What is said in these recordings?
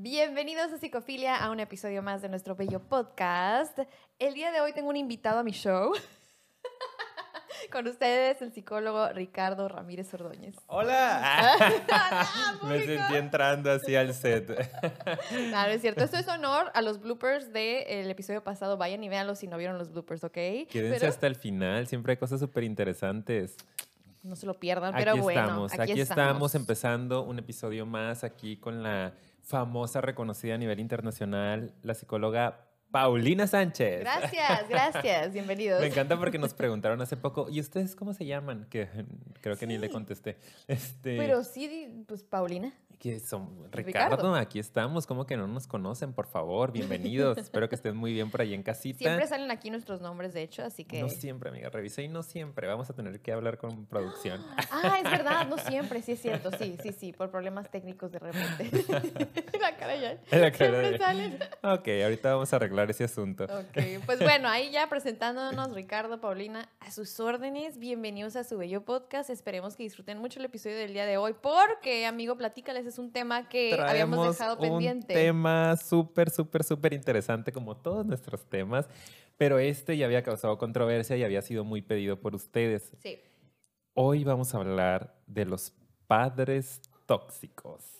Bienvenidos a Psicofilia, a un episodio más de nuestro bello podcast. El día de hoy tengo un invitado a mi show. Con ustedes, el psicólogo Ricardo Ramírez Ordóñez. ¡Hola! Hola, Me sentí entrando así al set. Claro, es cierto. Esto es honor a los bloopers del episodio pasado. Vayan y véanlos si no vieron los bloopers, ¿ok? Quédense Pero hasta el final, siempre hay cosas súper interesantes. no se lo pierdan, Aquí pero bueno. estamos, aquí, estamos empezando un episodio más aquí con la famosa, reconocida a nivel internacional, la psicóloga Paulina Sánchez. Gracias, gracias. Bienvenidos. Me encanta porque nos preguntaron hace poco, ¿y ustedes cómo se llaman? Que creo que ni le contesté. Este, Pero sí, pues Paulina. que son Ricardo. Ricardo, aquí estamos, como que no nos conocen, por favor, bienvenidos. Espero que estén muy bien por ahí en casita. Siempre salen aquí nuestros nombres, de hecho, así que... No siempre, amiga, revisé y no siempre. Vamos a tener que hablar con producción. Ah, es verdad, no siempre, sí es cierto, sí, sí, sí, por problemas técnicos de repente. La cara ya. La cara Siempre de- salen. Ok, ahorita vamos a arreglar ese asunto. Ok, pues bueno, ahí ya presentándonos Ricardo, Paulina, a sus órdenes. Bienvenidos a su bello podcast. Esperemos que disfruten mucho el episodio del día de hoy, porque, amigo, platícales, es un tema que habíamos dejado un pendiente. tema súper, súper, súper interesante, como todos nuestros temas. Pero este ya había causado controversia y había sido muy pedido por ustedes. Sí. Hoy vamos a hablar de los padres tóxicos.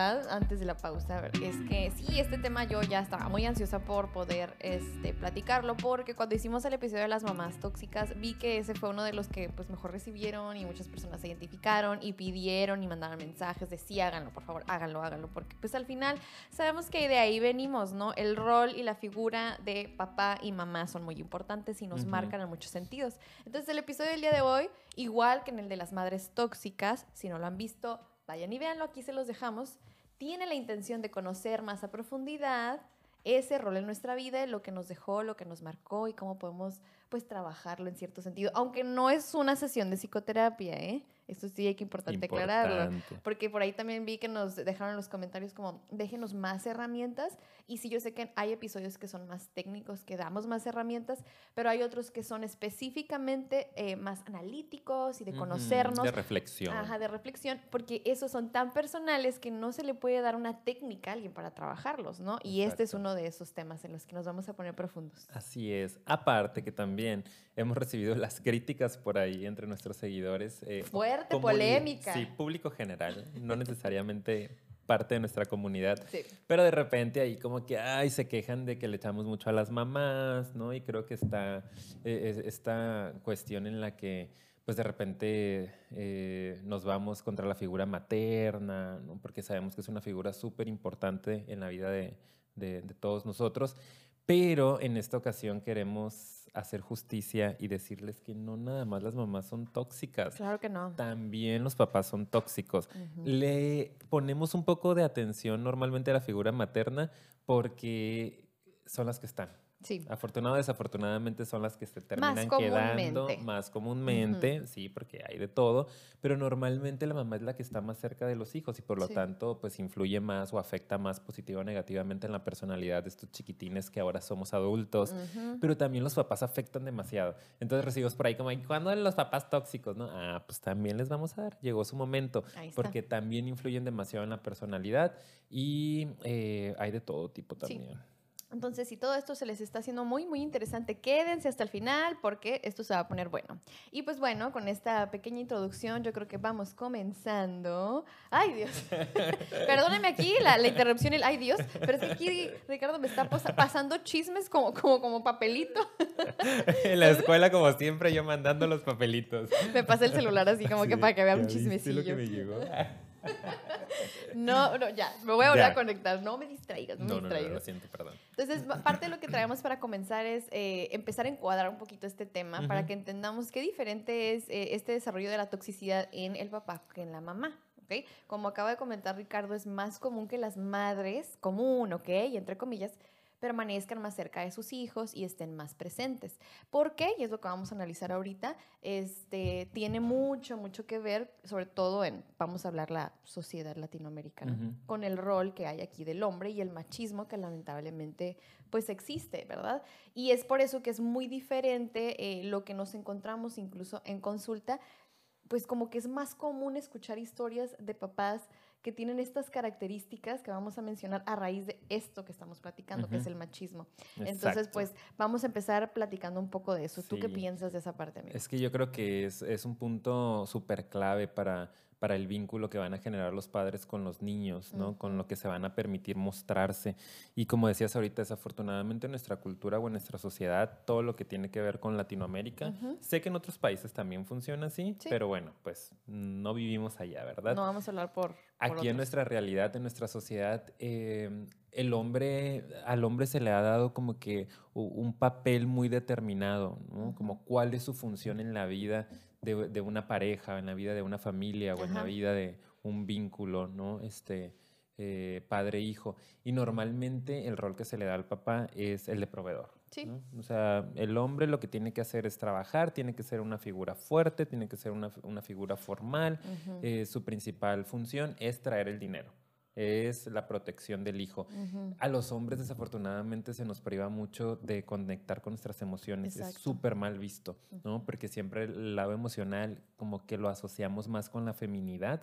¿Verdad? Antes de la pausa, es que sí, este tema yo ya estaba muy ansiosa por poder este, platicarlo, porque cuando hicimos el episodio de las mamás tóxicas, vi que ese fue uno de los que pues mejor recibieron y muchas personas se identificaron y pidieron y mandaron mensajes de sí, háganlo, por favor, háganlo, háganlo, porque pues al final sabemos que de ahí venimos, ¿no? El rol y la figura de papá y mamá son muy importantes y nos marcan en muchos sentidos. Entonces el episodio del día de hoy, igual que en el de las madres tóxicas, si no lo han visto, vayan y véanlo, aquí se los dejamos, tiene la intención de conocer más a profundidad ese rol en nuestra vida, lo que nos dejó, lo que nos marcó y cómo podemos pues trabajarlo en cierto sentido, aunque no es una sesión de psicoterapia, ¿eh? Esto sí hay que importante, aclararlo. importante. Porque por ahí también vi que nos dejaron en los comentarios como, déjenos más herramientas. Y sí, yo sé que hay episodios que son más técnicos, que damos más herramientas, pero hay otros que son específicamente eh, más analíticos y de conocernos. De reflexión. Ajá, de reflexión, porque esos son tan personales que no se le puede dar una técnica a alguien para trabajarlos, ¿no? Y este es Exacto. uno de esos temas en los que nos vamos a poner profundos. Así es. Aparte que también hemos recibido las críticas por ahí entre nuestros seguidores. eh, Fuerte, comuni- polémica. Sí, público general, no necesariamente parte de nuestra comunidad. Sí. Pero de repente ahí como que, ay, se quejan de que le echamos mucho a las mamás, ¿no? Y creo que está eh, es- esta cuestión en la que, pues de repente eh, nos vamos contra la figura materna, ¿no? Porque sabemos que es una figura súper importante en la vida de, de- de todos nosotros. Pero en esta ocasión queremos hacer justicia y decirles que no nada más las mamás son tóxicas. Claro que no. También los papás son tóxicos. Le ponemos un poco de atención normalmente a la figura materna porque son las que están. Sí. Afortunado o desafortunadamente son las que se terminan quedando comúnmente. más comúnmente, sí, porque hay de todo, pero normalmente la mamá es la que está más cerca de los hijos y por lo Sí. tanto pues influye más o afecta más positivo o negativamente en la personalidad de estos chiquitines que ahora somos adultos Ujú. pero también los papás afectan demasiado. Entonces recibimos por ahí como, "¿Y ¿cuándo los papás tóxicos? ¿no? Ah, pues también les vamos a dar, llegó su momento, porque también influyen demasiado en la personalidad y eh, hay de todo tipo Sí. Entonces, si todo esto se les está haciendo muy, muy interesante, quédense hasta el final porque esto se va a poner bueno. Y pues bueno, con esta pequeña introducción yo creo que vamos comenzando. ¡Ay, Dios! Perdónenme aquí la, la interrupción, el ¡ay, Dios! Pero es que aquí Ricardo me está pasando chismes como, como, como papelito. en la escuela, como siempre, yo mandando los papelitos. Me pasa el celular así como que para que vean un ¿Ya viste lo chismecillo. que me llegó? No, no, ya, me voy a volver Ya. a conectar. No me distraigas, no, No, me no, no, distraigas. lo siento, perdón. Entonces, parte de lo que traemos para comenzar es eh, empezar a encuadrar un poquito este tema para que entendamos qué diferente es eh, este desarrollo de la toxicidad en el papá que en la mamá. ¿ok? Como acaba de comentar Ricardo, es más común que las madres, común, ¿ok? Y entre comillas, permanezcan más cerca de sus hijos y estén más presentes. ¿Por qué? Y es lo que vamos a analizar ahorita. Este, tiene mucho, mucho que ver, sobre todo en, vamos a hablar, la sociedad latinoamericana, con el rol que hay aquí del hombre y el machismo que lamentablemente pues existe, ¿verdad? Y es por eso que es muy diferente eh, lo que nos encontramos incluso en consulta, pues como que es más común escuchar historias de papás que tienen estas características que vamos a mencionar a raíz de esto que estamos platicando, que es el machismo. Entonces, pues vamos a empezar platicando un poco de eso. ¿Tú qué piensas de esa parte, amigo? Es que yo creo que es, es un punto súper clave para para el vínculo que van a generar los padres con los niños, ¿no? Con lo que se van a permitir mostrarse. Y como decías ahorita, desafortunadamente en nuestra cultura o en nuestra sociedad, todo lo que tiene que ver con Latinoamérica, sé que en otros países también funciona así, pero bueno, pues no vivimos allá, ¿verdad? No vamos a hablar por... Aquí en nuestra realidad, en nuestra sociedad, em, el hombre, al hombre se le ha dado como que un papel muy determinado, ¿no? Como cuál es su función en la vida de, una pareja, en la vida de una familia o en la vida de un vínculo, ¿no? Este, eh, padre-hijo. Y normalmente el rol que se le da al papá es el de proveedor. Sí. O sea, el hombre lo que tiene que hacer es trabajar, tiene que ser una figura fuerte, tiene que ser una, figura formal. Eh, su principal función es traer el dinero es la protección del hijo. A los hombres desafortunadamente se nos priva mucho de conectar con nuestras emociones. Es súper mal visto, ¿no? Porque siempre el lado emocional como que lo asociamos más con la feminidad,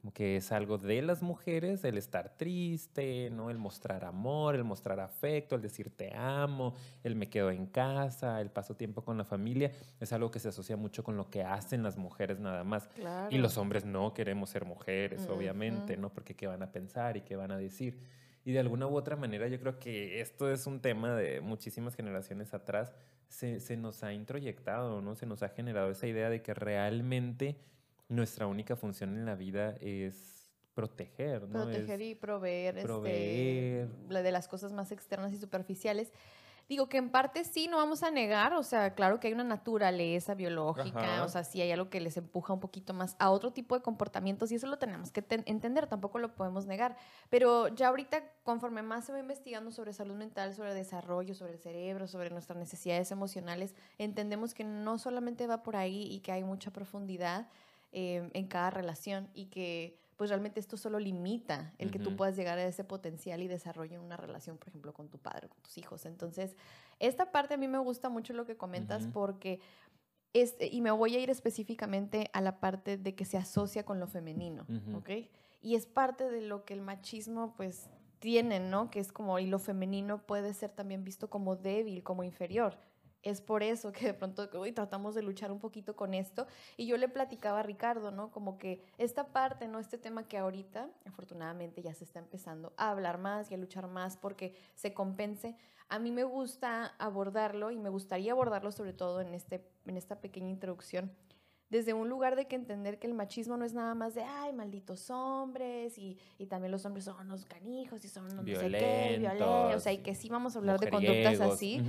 como que es algo de las mujeres, el estar triste, ¿no? El mostrar amor, el mostrar afecto, el decir te amo, el me quedo en casa, el paso tiempo con la familia, es algo que se asocia mucho con lo que hacen las mujeres nada más. Y los hombres no queremos ser mujeres, obviamente, ¿no? Porque qué van a pensar y qué van a decir. Y de alguna u otra manera yo creo que esto es un tema de muchísimas generaciones atrás, se, se, nos ha introyectado, ¿no? Se nos ha generado esa idea de que realmente nuestra única función en la vida es proteger, ¿no? Proteger y proveer, este, proveer. Este, de las cosas más externas y superficiales. Digo que en parte sí, no vamos a negar, o sea, claro que hay una naturaleza biológica, o sea, sí hay algo que les empuja un poquito más a otro tipo de comportamientos y eso lo tenemos que entender, tampoco lo podemos negar. Pero ya ahorita, conforme más se va investigando sobre salud mental, sobre desarrollo, sobre el cerebro, sobre nuestras necesidades emocionales, entendemos que no solamente va por ahí y que hay mucha profundidad eh, en cada relación y que pues realmente esto solo limita el que tú puedas llegar a ese potencial y desarrollo en una relación, por ejemplo, con tu padre con tus hijos. Entonces, esta parte a mí me gusta mucho lo que comentas porque, este, y me voy a ir específicamente a la parte de que se asocia con lo femenino, ¿ok? Y es parte de lo que el machismo, pues, tiene, ¿no? Que es como, y lo femenino puede ser también visto como débil, como inferior es por eso que de pronto hoy tratamos de luchar un poquito con esto. Y yo le platicaba a Ricardo, ¿no? Como que esta parte, ¿no? Este tema que ahorita, afortunadamente, ya se está empezando a hablar más y a luchar más porque se compense. A mí me gusta abordarlo y me gustaría abordarlo sobre todo en, este, en esta pequeña introducción desde un lugar de que entender que el machismo no es nada más de, ay, malditos hombres, y, y también los hombres son unos canijos y son no sé qué, violentos, o sea, y que sí vamos a hablar de conductas así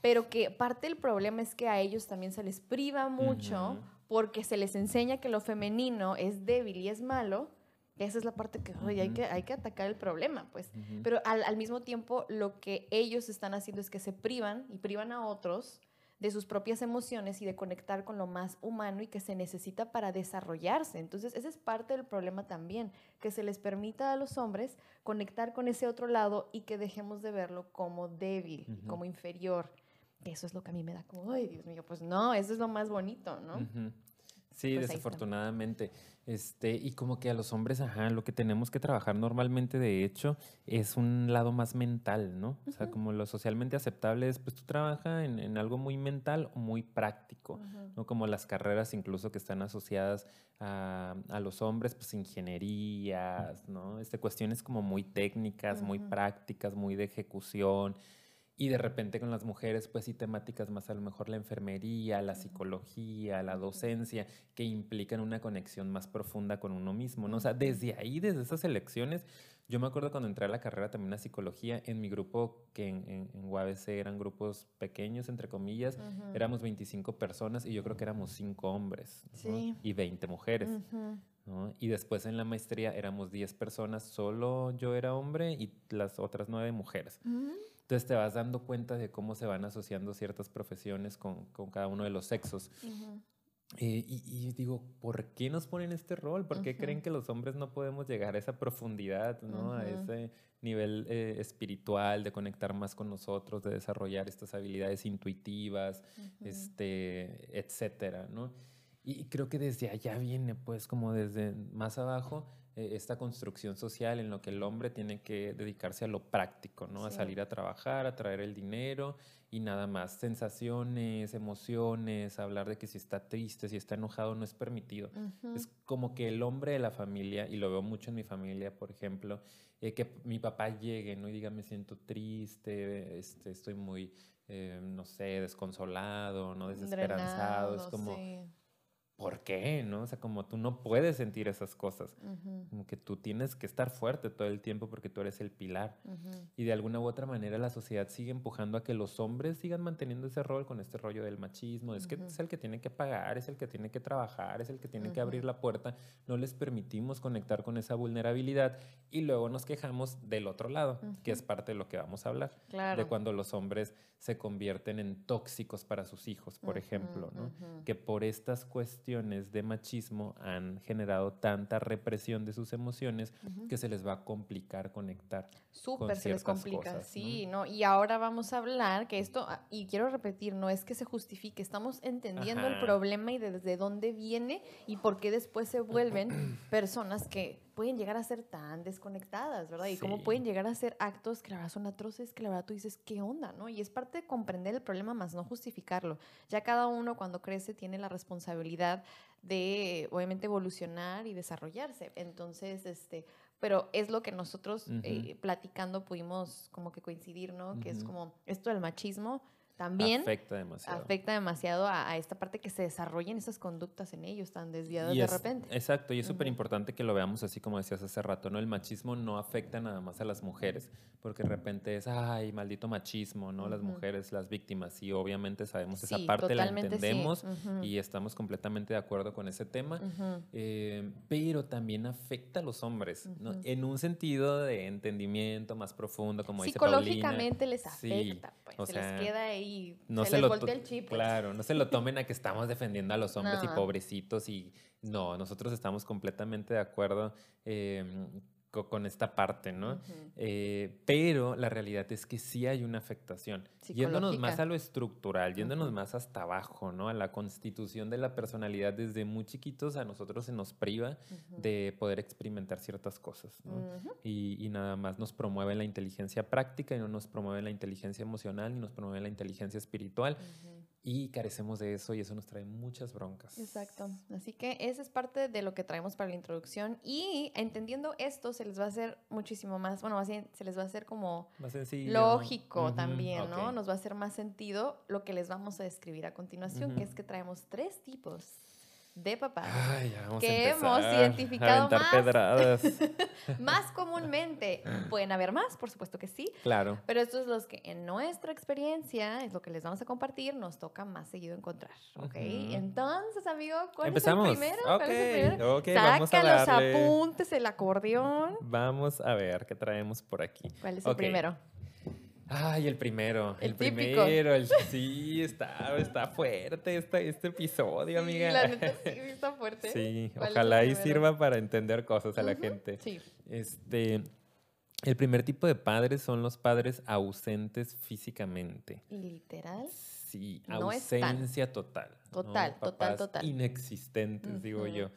pero que parte del problema es que a ellos también se les priva mucho porque se les enseña que lo femenino es débil y es malo. Esa es la parte que, oye, hay, que hay que atacar el problema, pues. Pero al, al, mismo tiempo, lo que ellos están haciendo es que se privan y privan a otros de sus propias emociones y de conectar con lo más humano y que se necesita para desarrollarse. Entonces, ese es parte del problema también, que se les permita a los hombres conectar con ese otro lado y que dejemos de verlo como débil, como inferior. Eso es lo que a mí me da como, ay, Dios mío, pues no, eso es lo más bonito, ¿no? Sí, pues desafortunadamente. Este, y como que a los hombres, ajá, lo que tenemos que trabajar normalmente, de hecho, es un lado más mental, ¿no? O sea, como lo socialmente aceptable es, pues tú trabajas en, algo muy mental o muy práctico, ¿no? Como las carreras incluso que están asociadas a, a, los hombres, pues ingenierías, ¿no? Este, cuestiones como muy técnicas, muy prácticas, muy de ejecución. Y de repente con las mujeres, pues sí, temáticas más a lo mejor la enfermería, la psicología, la docencia, que implican una conexión más profunda con uno mismo, ¿no? O sea, desde ahí, desde esas elecciones, yo me acuerdo cuando entré a la carrera también a psicología, en mi grupo, que en, en, UABC eran grupos pequeños, entre comillas, éramos 25 personas y yo creo que éramos 5 hombres y 20 mujeres. ¿no? Y después en la maestría éramos 10 personas, solo yo era hombre y las otras 9 mujeres. Entonces te vas dando cuenta de cómo se van asociando ciertas profesiones con, con cada uno de los sexos. Eh, y, digo, ¿por qué nos ponen este rol? ¿Por qué creen que los hombres no podemos llegar a esa profundidad, ¿no? a ese nivel eh, espiritual de conectar más con nosotros, de desarrollar estas habilidades intuitivas, este, etcétera, ¿no? Y creo que desde allá viene, pues, como desde más abajo, esta construcción social en lo que el hombre tiene que dedicarse a lo práctico, ¿no? A salir a trabajar, a traer el dinero y nada más. Sensaciones, emociones, hablar de que si está triste, si está enojado, no es permitido. Es como que el hombre de la familia, y lo veo mucho en mi familia, por ejemplo, eh, que mi papá llegue ¿no? y diga me siento triste, este, estoy muy, eh, no sé, desconsolado, ¿no? desesperanzado. es como... ¿por qué? ¿No? O sea, como tú no puedes sentir esas cosas. Como que tú tienes que estar fuerte todo el tiempo porque tú eres el pilar. Y de alguna u otra manera la sociedad sigue empujando a que los hombres sigan manteniendo ese rol con este rollo del machismo. Es que es el que tiene que pagar, es el que tiene que trabajar, es el que tiene que abrir la puerta. No les permitimos conectar con esa vulnerabilidad y luego nos quejamos del otro lado, que es parte de lo que vamos a hablar. De cuando los hombres se convierten en tóxicos para sus hijos, por ejemplo, ¿no? Que por estas cuestiones de machismo han generado tanta represión de sus emociones que se les va a complicar conectar. Súper se les complica, sí, ¿no? Y ahora vamos a hablar que esto, ah, y quiero repetir, no es que se justifique, estamos entendiendo el problema y desde dónde viene y por qué después se vuelven personas que pueden llegar a ser tan desconectadas, ¿verdad? Y cómo pueden llegar a ser actos que la verdad son atroces, que la verdad tú dices, ¿qué onda, no? Y es parte de comprender el problema más no justificarlo. Ya cada uno cuando crece tiene la responsabilidad de, obviamente, evolucionar y desarrollarse. Entonces, este, pero es lo que nosotros eh, platicando pudimos como que coincidir, ¿no? Que es como esto del machismo también afecta demasiado, afecta demasiado a, esta parte que se desarrollen esas conductas en ellos tan desviadas de repente. Exacto, y es súper importante que lo veamos así como decías hace rato, ¿no? El machismo no afecta nada más a las mujeres, porque de repente es, ay, maldito machismo, ¿no? Las mujeres, las víctimas, y obviamente sabemos esa parte, la entendemos y estamos completamente de acuerdo con ese tema, eh, pero también afecta a los hombres, ¿no? En un sentido de entendimiento más profundo, como dice Paulina. Psicológicamente les afecta, pues, se les queda ahí no se, lo el chip. Claro, no se lo tomen a que estamos defendiendo a los hombres y pobrecitos y no, nosotros estamos completamente de acuerdo. Eh, con esta parte, ¿no? Eh, pero la realidad es que sí hay una afectación. Yéndonos más a lo estructural, yéndonos más hasta abajo, ¿no? A la constitución de la personalidad desde muy chiquitos a nosotros se nos priva de poder experimentar ciertas cosas, ¿no? y, y, nada más nos promueve la inteligencia práctica y no nos promueve la inteligencia emocional ni nos promueve la inteligencia espiritual y carecemos de eso y eso nos trae muchas broncas. Exacto. Así que esa es parte de lo que traemos para la introducción y entendiendo esto se les va a hacer muchísimo más, bueno, más bien se les va a hacer como más sencillo. lógico también, ¿no? Nos va a hacer más sentido lo que les vamos a describir a continuación, que es que traemos tres tipos de papás que hemos identificado más, más comúnmente. Pueden haber más, por supuesto que sí. Claro. Pero estos son los que en nuestra experiencia, es lo que les vamos a compartir, nos toca más seguido encontrar. ¿Ok? Entonces, amigo, ¿cuál es el primero? ¿Cuál es el primero? Saca los apuntes, el acordeón. Vamos a ver qué traemos por aquí. ¿Cuál es el primero? Ay, el primero. El, primero. El, sí, está, está fuerte este, este episodio, amiga. La neta sí está fuerte. Sí, ojalá y sirva para entender cosas a la gente. Sí. Este, el primer tipo de padres son los padres ausentes físicamente. ¿Literal? Sí, ausencia total. Total, total, total. Inexistentes, digo yo.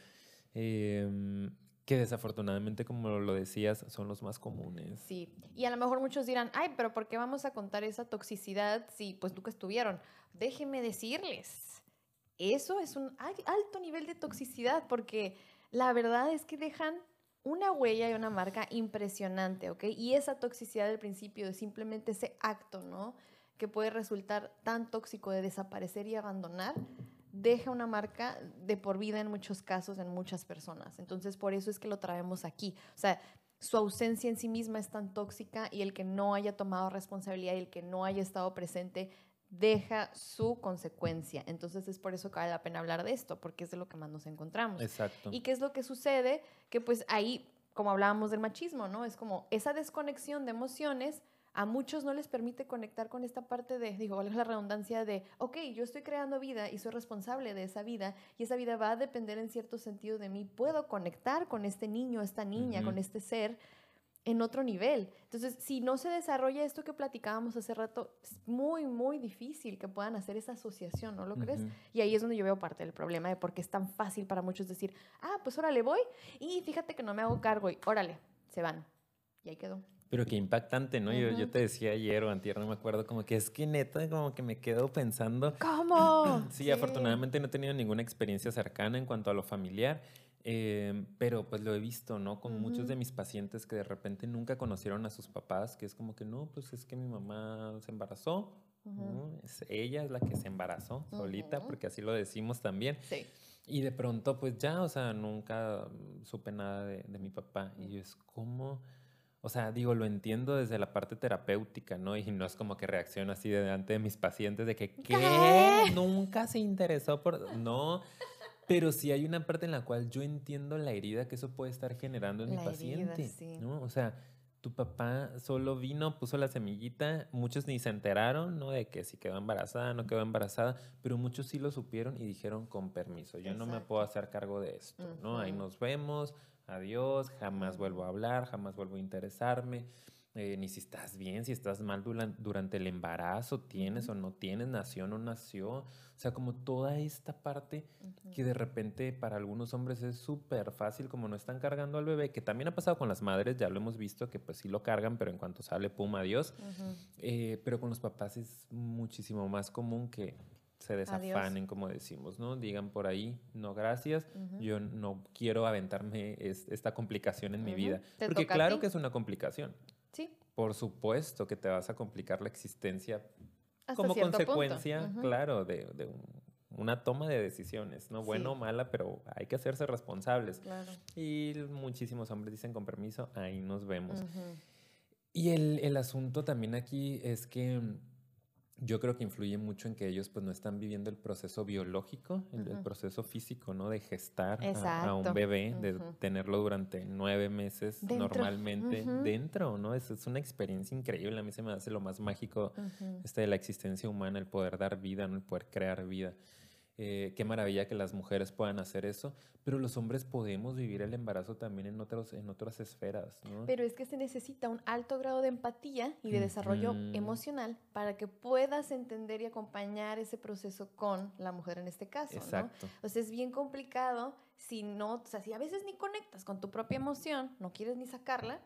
Eh, que desafortunadamente, como lo decías, son los más comunes. Sí, y a lo mejor muchos dirán, ay, pero ¿por qué vamos a contar esa toxicidad si pues nunca estuvieron? Déjenme decirles, eso es un alto nivel de toxicidad porque la verdad es que dejan una huella y una marca impresionante, ¿ok? Y esa toxicidad del principio de simplemente ese acto, ¿no? Que puede resultar tan tóxico de desaparecer y abandonar, deja una marca de por vida en muchos casos, en muchas personas. Entonces, por eso es que lo traemos aquí. O sea, su ausencia en sí misma es tan tóxica y el que no haya tomado responsabilidad y el que no haya estado presente deja su consecuencia. Entonces es por eso que vale la pena hablar de esto, porque es de lo que más nos encontramos. Exacto. ¿Y qué es lo que sucede? Que pues ahí, como hablábamos del machismo, ¿no? Es como esa desconexión de emociones a muchos no les permite conectar con esta parte de, digo, vale la redundancia de, ok, yo estoy creando vida y soy responsable de esa vida y esa vida va a depender en cierto sentido de mí. Puedo conectar con este niño, esta niña, con este ser en otro nivel. Entonces, si no se desarrolla esto que platicábamos hace rato, es muy, muy difícil que puedan hacer esa asociación, ¿no lo crees? Y ahí es donde yo veo parte del problema de por qué es tan fácil para muchos decir, ah, pues órale, voy y fíjate que no me hago cargo y órale, se van. Y ahí quedó. Pero qué impactante, ¿no? yo, yo te decía ayer o antier, no me acuerdo, como que es que neta, como que me quedo pensando. ¿Cómo? sí, afortunadamente no he tenido ninguna experiencia cercana en cuanto a lo familiar, em, pero pues lo he visto, ¿no? Con muchos de mis pacientes que de repente nunca conocieron a sus papás, que es como que no, pues es que mi mamá se embarazó, es ella es la que se embarazó solita, porque así lo decimos también. Sí. Y de pronto, pues ya, o sea, nunca supe nada de, de mi papá. Y es como o sea, digo, lo entiendo desde la parte terapéutica, ¿no? Y no es como que reacciono así delante de mis pacientes de que, ¿qué? Nunca se interesó por... No, pero sí hay una parte en la cual yo entiendo la herida que eso puede estar generando en mi paciente, ¿no? O sea, tu papá solo vino, puso la semillita, muchos ni se enteraron, ¿no? De que si quedó embarazada, no quedó embarazada, pero muchos sí lo supieron y dijeron con permiso, yo no me puedo hacer cargo de esto, ¿no? Ahí nos vemos, adiós, jamás vuelvo a hablar, jamás vuelvo a interesarme, eh, ni si estás bien, si estás mal durante el embarazo, tienes o no tienes, nació o no nació. O sea, como toda esta parte que de repente para algunos hombres es súper fácil, como no están cargando al bebé, que también ha pasado con las madres, ya lo hemos visto, que pues sí lo cargan, pero en cuanto sale, pum, adiós. Eh, pero con los papás es muchísimo más común que se desafanen, como decimos, ¿no? Digan por ahí, no gracias, yo no quiero aventarme esta complicación en mi vida. Porque claro que es una complicación. Sí. Por supuesto que te vas a complicar la existencia como consecuencia, claro, de, una toma de decisiones, ¿no? Bueno o mala, pero hay que hacerse responsables. Claro. Y muchísimos hombres dicen con permiso, ahí nos vemos. Y el, el asunto también aquí es que yo creo que influye mucho en que ellos pues no están viviendo el proceso biológico, el, proceso físico, ¿no? De gestar a, un bebé, de tenerlo durante nueve meses normalmente dentro, ¿no? Es, es, una experiencia increíble. A mí se me hace lo más mágico este, de la existencia humana, el poder dar vida, ¿no? El poder crear vida. Eh, qué maravilla que las mujeres puedan hacer eso, pero los hombres podemos vivir el embarazo también en, otros, en otras esferas. ¿no? Pero es que se necesita un alto grado de empatía y de desarrollo emocional para que puedas entender y acompañar ese proceso con la mujer en este caso. Exacto. ¿no? O sea, es bien complicado si no, o sea, si a veces ni conectas con tu propia emoción, no quieres ni sacarla,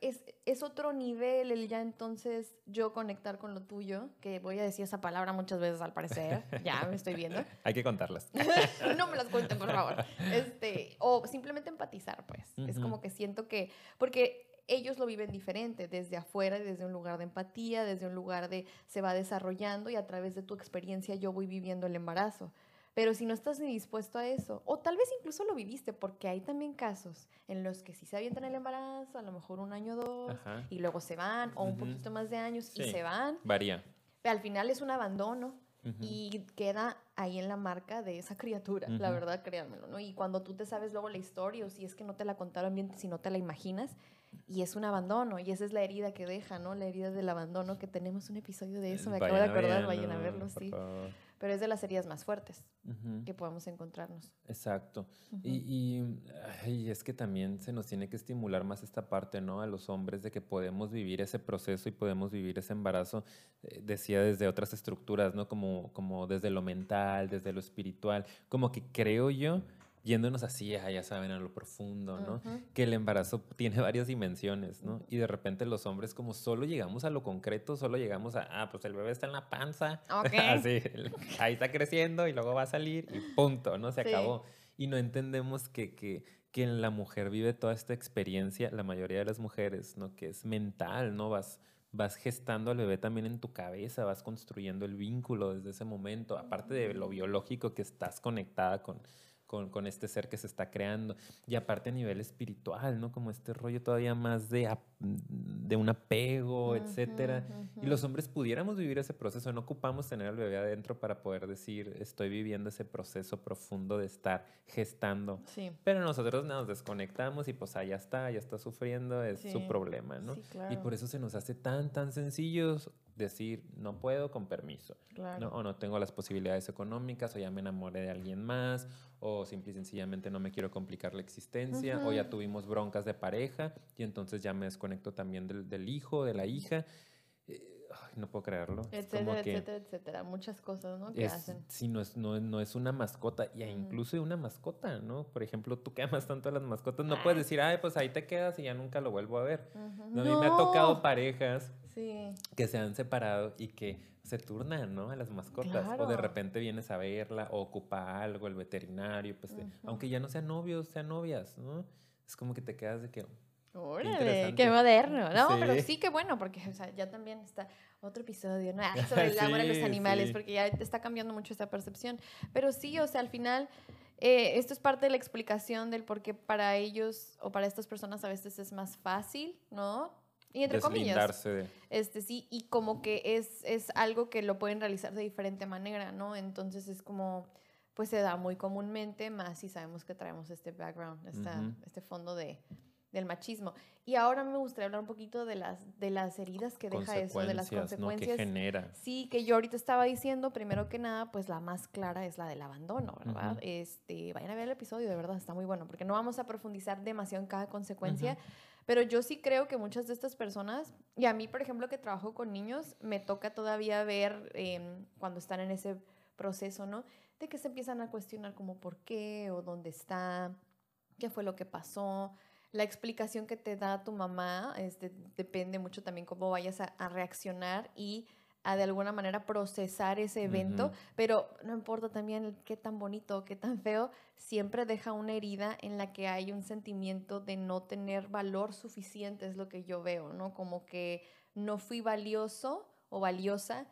es, es, otro nivel el ya entonces yo conectar con lo tuyo, que voy a decir esa palabra muchas veces al parecer, ya me estoy viendo. Hay que contarlas. no me las cuenten, por favor. Este, o simplemente empatizar, pues. Es como que siento que, porque ellos lo viven diferente, desde afuera, desde un lugar de empatía, desde un lugar de se va desarrollando y a través de tu experiencia yo voy viviendo el embarazo. Pero si no estás ni dispuesto a eso, o tal vez incluso lo viviste, porque hay también casos en los que sí se avientan el embarazo, a lo mejor un año o dos, y luego se van, o un poquito más de años y se van. Varía. Pero al final es un abandono y queda ahí en la marca de esa criatura, la verdad, créanmelo, ¿no? Y cuando tú te sabes luego la historia, o si es que no te la contaron bien, si no te la imaginas, y es un abandono, y esa es la herida que deja, ¿no? La herida del abandono, que tenemos un episodio de eso, me acabo de acordar, vayan a verlo, sí pero es de las heridas más fuertes que podemos encontrarnos. Exacto. y, y, es que también se nos tiene que estimular más esta parte, ¿no? A los hombres de que podemos vivir ese proceso y podemos vivir ese embarazo, eh, decía desde otras estructuras, ¿no? Como, como desde lo mental, desde lo espiritual, como que creo yo yéndonos así, ya saben, a lo profundo, ¿no? Que el embarazo tiene varias dimensiones, ¿no? Y de repente los hombres como solo llegamos a lo concreto, solo llegamos a, ah, pues el bebé está en la panza, así, ahí está creciendo y luego va a salir y punto, ¿no? Se acabó. Y no entendemos que, que, que la mujer vive toda esta experiencia, la mayoría de las mujeres, ¿no? Que es mental, ¿no? Vas vas gestando al bebé también en tu cabeza, vas construyendo el vínculo desde ese momento, aparte de lo biológico que estás conectada con, con, con, este ser que se está creando. Y aparte a nivel espiritual, ¿no? Como este rollo todavía más de, de un apego, etcétera. Y los hombres pudiéramos vivir ese proceso, no ocupamos tener al bebé adentro para poder decir, estoy viviendo ese proceso profundo de estar gestando. Sí. Pero nosotros nos desconectamos y pues allá está, ya está sufriendo, es su problema, ¿no? Sí, claro. Y por eso se nos hace tan, tan sencillo decir, no puedo con permiso, Claro. ¿no? o no tengo las posibilidades económicas, o ya me enamoré de alguien más, o simple y sencillamente no me quiero complicar la existencia, o ya tuvimos broncas de pareja y entonces ya me desconecto también del, del hijo, de la hija. Eh, ay, no puedo creerlo. Etcétera, etcétera, etcétera. Muchas cosas, ¿no? Que es, hacen. sí, no es, no, no es una mascota, y incluso una mascota, ¿no? Por ejemplo, tú que amas tanto a las mascotas, no puedes decir, ay, pues ahí te quedas y ya nunca lo vuelvo a ver. No, A mí me ha tocado parejas Sí. que se han separado y que se turnan, ¿no? A las mascotas. O de repente vienes a verla o ocupa algo, el veterinario, pues, te- aunque ya no sean novios, sean novias, ¿no? Es como que te quedas de que, Órale, qué moderno. No, pero Sí. sí, qué bueno, porque o sea, ya también está otro episodio ¿no? Ah, sobre el amor a los Sí, animales, sí. porque ya está cambiando mucho esta percepción. Pero sí, o sea, al final, eh, esto es parte de la explicación del por qué para ellos o para estas personas a veces es más fácil, ¿no? Y entre comillas. de... Este, sí, y como que es, es algo que lo pueden realizar de diferente manera, ¿no? Entonces es como, pues se da muy comúnmente, más si sabemos que traemos este background, esta- Ujú. este fondo de, del machismo. Y ahora me gustaría hablar un poquito de las, de las heridas que deja eso, de las consecuencias, ¿no? Que genera. Sí, que yo ahorita estaba diciendo, primero que nada, pues la más clara es la del abandono, ¿verdad? Ujú. Este, vayan a ver el episodio, de verdad, está muy bueno, porque no vamos a profundizar demasiado en cada consecuencia, pero yo sí creo que muchas de estas personas, y a mí, por ejemplo, que trabajo con niños, me toca todavía ver em, cuando están en ese proceso, ¿no? De que se empiezan a cuestionar como por qué o dónde está, qué fue lo que pasó. La explicación que te da tu mamá este, depende mucho también cómo vayas a, a reaccionar y a de alguna manera procesar ese evento, pero no importa también qué tan bonito qué tan feo, siempre deja una herida en la que hay un sentimiento de no tener valor suficiente, es lo que yo veo, ¿no? Como que no fui valioso o valiosa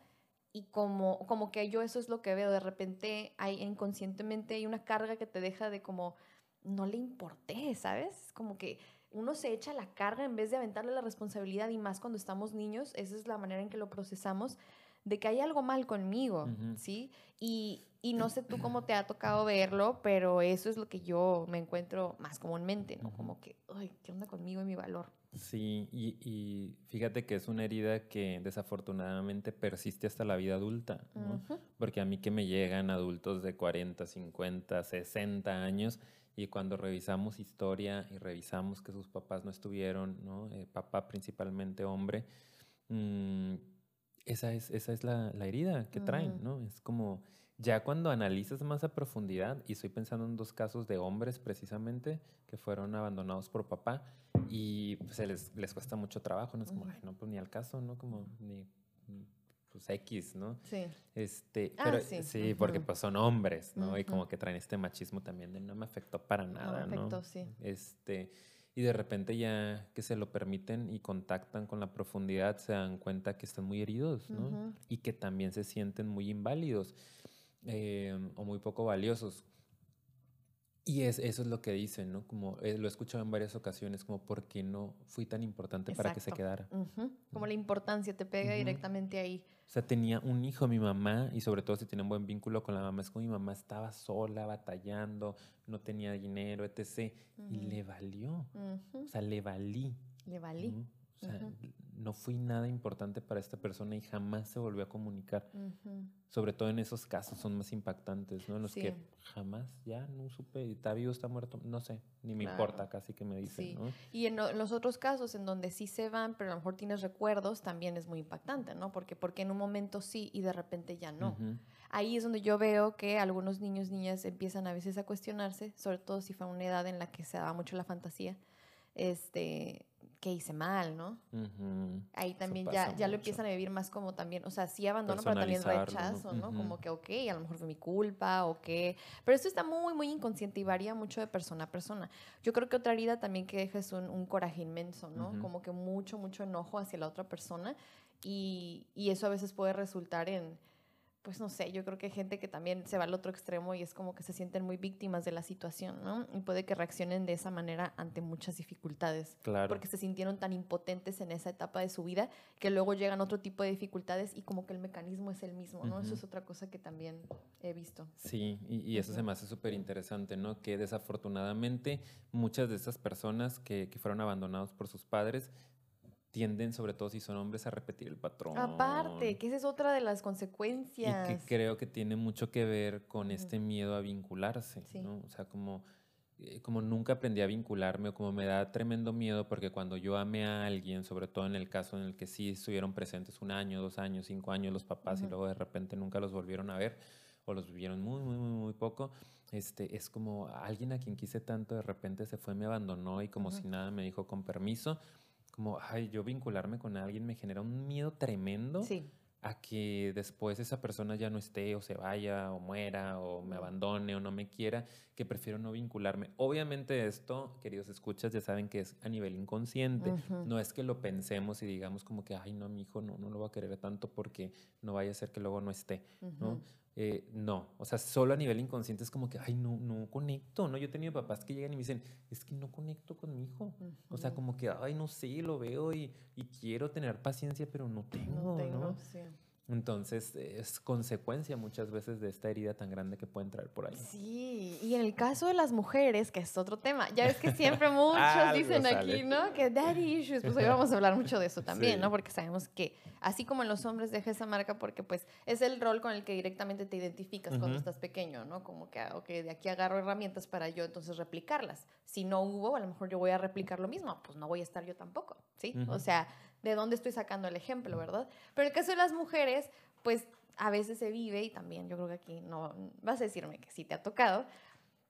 y como, como que yo eso es lo que veo, de repente hay inconscientemente hay una carga que te deja de como, no le importé, ¿sabes? Como que uno se echa la carga en vez de aventarle la responsabilidad y más cuando estamos niños, esa es la manera en que lo procesamos, de que hay algo mal conmigo, Ujú. ¿sí? Y, y no sé tú cómo te ha tocado verlo, pero eso es lo que yo me encuentro más comúnmente, ¿no? Ujú. Como que, ay, ¿qué onda conmigo y mi valor? Sí, y, y fíjate que es una herida que desafortunadamente persiste hasta la vida adulta, ¿no? Ujú. Porque a mí que me llegan adultos de 40, 50, 60 años y cuando revisamos historia y revisamos que sus papás no estuvieron, ¿no? Eh, papá principalmente hombre, mm, esa es, esa es la, la herida que traen. ¿no? Es como, ya cuando analizas más a profundidad, y estoy pensando en dos casos de hombres precisamente que fueron abandonados por papá y pues, se les, les cuesta mucho trabajo, ¿no? Es como, ay, no, pues ni al caso, ¿no? Como, ni, pues X, ¿no? Sí. Este, Ah, pero sí, sí, porque pues son hombres, ¿no? Y como que traen este machismo también de no me afectó para nada, ¿no? afectó, sí. Este, y de repente ya que se lo permiten y contactan con la profundidad, se dan cuenta que están muy heridos, ¿no? Y que también se sienten muy inválidos eh, o muy poco valiosos. Y es, eso es lo que dicen, ¿no? Como eh, lo he escuchado en varias ocasiones, como ¿por qué no fui tan importante para que se Exacto. quedara? Ujú. Como la importancia te pega Ujú. directamente ahí. O sea, tenía un hijo, mi mamá, y sobre todo si tenía un buen vínculo con la mamá, es como mi mamá estaba sola, batallando, no tenía dinero, etc. Y Ujú. le valió. O sea, le valí. Le valí. Sea, no fui nada importante para esta persona y jamás se volvió a comunicar. Sobre todo en esos casos son más impactantes, ¿no? En los Sí. que jamás, ya no supe, está vivo, está muerto, no sé, ni me Claro. importa casi que me dicen, Sí. ¿no? Y en, lo- en los otros casos en donde sí se van, pero a lo mejor tienes recuerdos, también es muy impactante, ¿no? Porque, porque en un momento sí y de repente ya no. Ahí es donde yo veo que algunos niños, niñas empiezan a veces a cuestionarse, sobre todo si fue una edad en la que se daba mucho la fantasía, este, que hice mal, ¿no? Ujú. Ahí Eso también ya, ya lo empiezan a vivir más como también, o sea, sí abandono, pero también rechazo, ¿no? Ujú. Como que, ok, a lo mejor fue mi culpa o qué. Pero esto está muy, muy inconsciente y varía mucho de persona a persona. Yo creo que otra herida también que deja es un, un coraje inmenso, ¿no? Ujú. Como que mucho, mucho enojo hacia la otra persona y, y eso a veces puede resultar en pues no sé, yo creo que hay gente que también se va al otro extremo y es como que se sienten muy víctimas de la situación, ¿no? Y puede que reaccionen de esa manera ante muchas dificultades. Claro. Porque se sintieron tan impotentes en esa etapa de su vida que luego llegan otro tipo de dificultades y como que el mecanismo es el mismo, ¿no? Eso es otra cosa que también he visto. Sí, y, eso se me hace súper interesante, ¿no? Que desafortunadamente muchas de esas personas que, que fueron abandonados por sus padres tienden, sobre todo si son hombres, a repetir el patrón. Aparte, que esa es otra de las consecuencias. Y que creo que tiene mucho que ver con este miedo a vincularse, ¿no? O sea, como, eh, como nunca aprendí a vincularme o como me da tremendo miedo porque cuando yo amé a alguien, sobre todo en el caso en el que sí estuvieron presentes un año, dos años, cinco años los papás y luego de repente nunca los volvieron a ver o los vivieron muy, muy, muy, muy poco, este, es como alguien a quien quise tanto de repente se fue, me abandonó y como si nada me dijo con permiso como, ay, yo vincularme con alguien me genera un miedo tremendo a que después esa persona ya no esté o se vaya o muera o me abandone o no me quiera, que prefiero no vincularme. Obviamente esto, queridos escuchas, ya saben que es a nivel inconsciente. No es que lo pensemos y digamos como que, ay, no, mi hijo no, no lo va a querer tanto porque no vaya a ser que luego no esté, ¿no? Eh, no, o sea, solo a nivel inconsciente es como que, ay, no, no conecto, ¿no? Yo he tenido papás que llegan y me dicen, es que no conecto con mi hijo. O sea, como que, ay, no sé, lo veo y, y quiero tener paciencia, pero no tengo, ¿no? Tengo, Sí. Entonces es consecuencia muchas veces de esta herida tan grande que pueden traer por ahí. Sí, y en el caso de las mujeres, que es otro tema, ya ves que siempre muchos dicen aquí, ¿no? Que daddy issues, pues hoy vamos a hablar mucho de eso también, ¿no? Porque sabemos que así como en los hombres deja esa marca porque pues es el rol con el que directamente te identificas cuando estás pequeño, ¿no? Como que, ok, de aquí agarro herramientas para yo entonces replicarlas. Si no hubo, a lo mejor yo voy a replicar lo mismo, pues no voy a estar yo tampoco, ¿sí? O sea, de dónde estoy sacando el ejemplo, ¿verdad? Pero en el caso de las mujeres, pues a veces se vive, y también yo creo que aquí no vas a decirme que sí te ha tocado,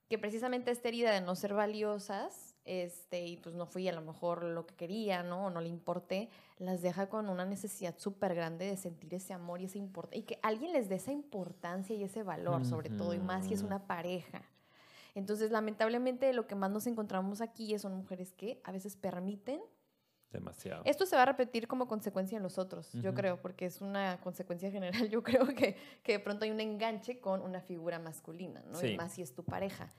que precisamente esta herida de no ser valiosas, este, y pues no fui a lo mejor lo que quería, ¿no? O no le importé, las deja con una necesidad súper grande de sentir ese amor y ese y que alguien les dé esa importancia y ese valor, sobre todo, y más si es una pareja. Entonces, lamentablemente, lo que más nos encontramos aquí son mujeres que a veces permiten Demasiado. Esto se va a repetir como consecuencia en los otros, yo creo, porque es una consecuencia general. Yo creo que, que, de pronto hay un enganche con una figura masculina, ¿no? Y más si es tu pareja.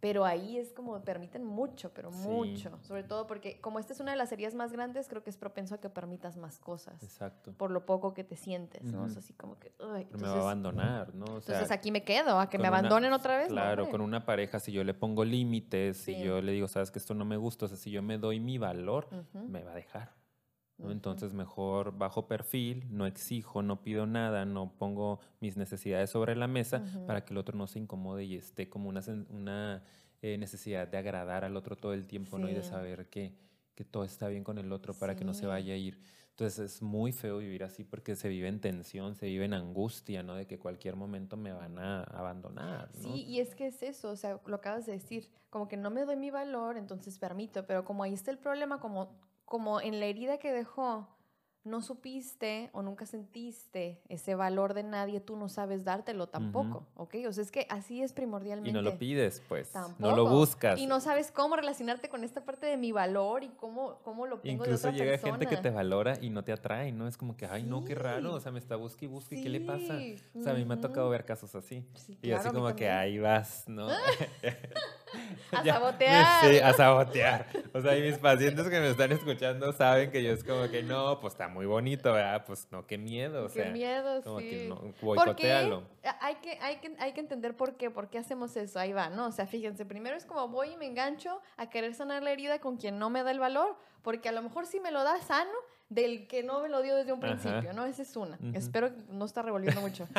Pero ahí es como permiten mucho, pero mucho. Sobre todo porque como esta es una de las heridas más grandes, creo que es propenso a que permitas más cosas. Exacto. Por lo poco que te sientes, ¿no? Es así como que... me va a abandonar, ¿no? entonces aquí me quedo, a que me abandonen otra vez. Claro, con una pareja, si yo le pongo límites, si yo le digo, sabes que esto no me gusta, o sea, si yo me doy mi valor, me va a dejar. ¿No? Entonces mejor bajo perfil, no exijo, no pido nada, no pongo mis necesidades sobre la mesa para que el otro no se incomode y esté como una, una eh, necesidad de agradar al otro todo el tiempo ¿no? y de saber que, que, todo está bien con el otro para que no se vaya a ir. Entonces es muy feo vivir así porque se vive en tensión, se vive en angustia, ¿no? De que cualquier momento me van a abandonar, ¿no? Sí, y es que es eso, o sea, lo acabas de decir, como que no me doy mi valor, entonces permito, pero como ahí está el problema, como como en la herida que dejó, no supiste o nunca sentiste ese valor de nadie, tú no sabes dártelo tampoco, ¿ok? O sea, es que así es primordialmente. Y no lo pides, pues. Tampoco. No lo buscas. Y no sabes cómo relacionarte con esta parte de mi valor y cómo, cómo lo pongo Incluso de otra llega gente que te valora y no te atrae, ¿no? Es como que, ay, no, qué raro, o sea, me está busque y busque, ¿qué le pasa? O sea, a mí me ha tocado ver casos así. y así como que ahí vas, ¿no? a sabotear. Sí, a sabotear. O sea, y mis pacientes que me están escuchando saben que yo es como que no, pues está muy bonito, ¿verdad? Pues no, qué miedo. O qué miedo, como sí. Que no, boicotealo. Hay que, hay, que, hay que entender por qué, por qué hacemos eso. Ahí va, ¿no? O sea, fíjense, primero es como voy y me engancho a querer sanar la herida con quien no me da el valor, porque a lo mejor si me lo da sano, del que no me lo dio desde un principio, ¿no? Esa es una. Espero que no está revolviendo mucho.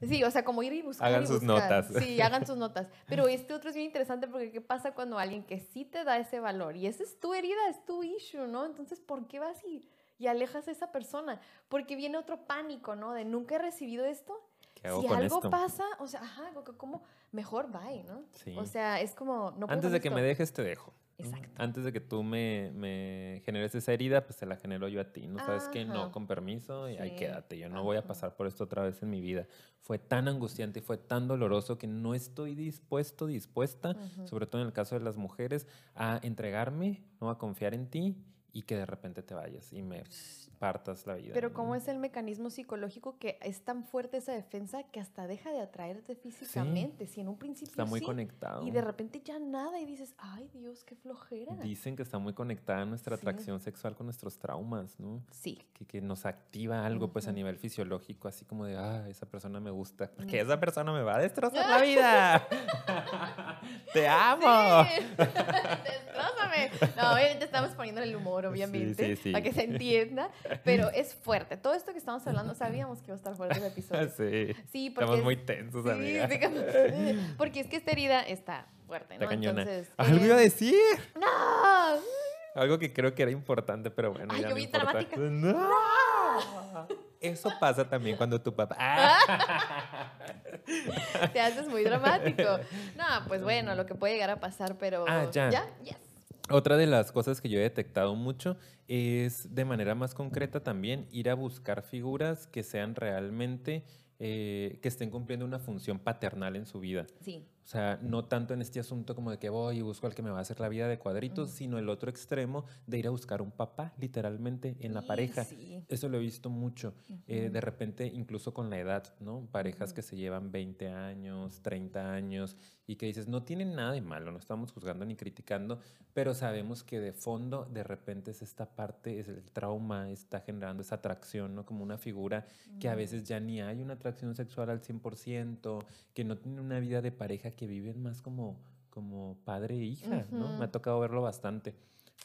Sí, o sea, como ir y buscar. Hagan sus notas. Sí, hagan sus notas. Pero este otro es bien interesante porque ¿qué pasa cuando alguien que sí te da ese valor y esa es tu herida, es tu issue, ¿no? Entonces, ¿por qué vas y, y alejas a esa persona? Porque viene otro pánico, ¿no? De nunca he recibido esto. ¿Qué hago si con algo pasa, o sea, ajá, como mejor bye, ¿no? Sí. O sea, es como no Antes de que me dejes te dejo. Exacto. Antes de que tú me, me, generes esa herida, pues te la genero yo a ti. ¿No sabes qué? No, con permiso y ahí quédate. Yo no voy a pasar por esto otra vez en mi vida. Fue tan angustiante y fue tan doloroso que no estoy dispuesto, dispuesta, sobre todo en el caso de las mujeres, a entregarme, ¿no? a confiar en ti y que de repente te vayas y me partas la vida. Pero ¿cómo es el mecanismo psicológico que es tan fuerte esa defensa que hasta deja de atraerte físicamente? Si en un principio está muy sí, conectado. Y de repente ya nada y dices, ay Dios, qué flojera. Dicen que está muy conectada nuestra Sí. atracción sexual con nuestros traumas, ¿no? Sí. Que, que nos activa algo pues a nivel fisiológico, así como de, ah, esa persona me gusta, porque esa persona me va a destrozar la vida. Te amo. Destrózame. No, obviamente estamos poniendo el humor, obviamente, sí, sí. para que se entienda, pero es fuerte. Todo esto que estamos hablando, sabíamos que iba a estar fuerte el episodio. Sí. Sí, porque Estamos es- muy tensos, sí, amiga. como- porque es que esta herida está fuerte, Está ¿no? cañona. Entonces, Algo eh, iba a decir. ¡No! Algo que creo que era importante, pero bueno, Ay, ya yo vi dramática. ¡No! Eso pasa también cuando tu papá. ¡Ah! Te haces muy dramático. No, pues bueno, lo que puede llegar a pasar, pero. Ah, ya. ¿Ya? Yes. Otra de las cosas que yo he detectado mucho es de manera más concreta también ir a buscar figuras que sean realmente, eh, que estén cumpliendo una función paternal en su vida. Sí. O sea, no tanto en este asunto como de que voy y busco al que me va a hacer la vida de cuadritos, Ujú. sino el otro extremo de ir a buscar un papá, literalmente, en la Sí, pareja. Sí. Eso lo he visto mucho. eh, de repente, incluso con la edad, ¿no? Parejas que se llevan 20 años, 30 años y que dices, no tienen nada de malo, no estamos juzgando ni criticando, pero sabemos que de fondo, de repente, es esta parte, es el trauma, está generando esa atracción, ¿no? Como una figura que a veces ya ni hay una atracción sexual al 100%, que no tienen una vida de pareja, que viven más como, como padre e hija, ¿no? Me ha tocado verlo bastante.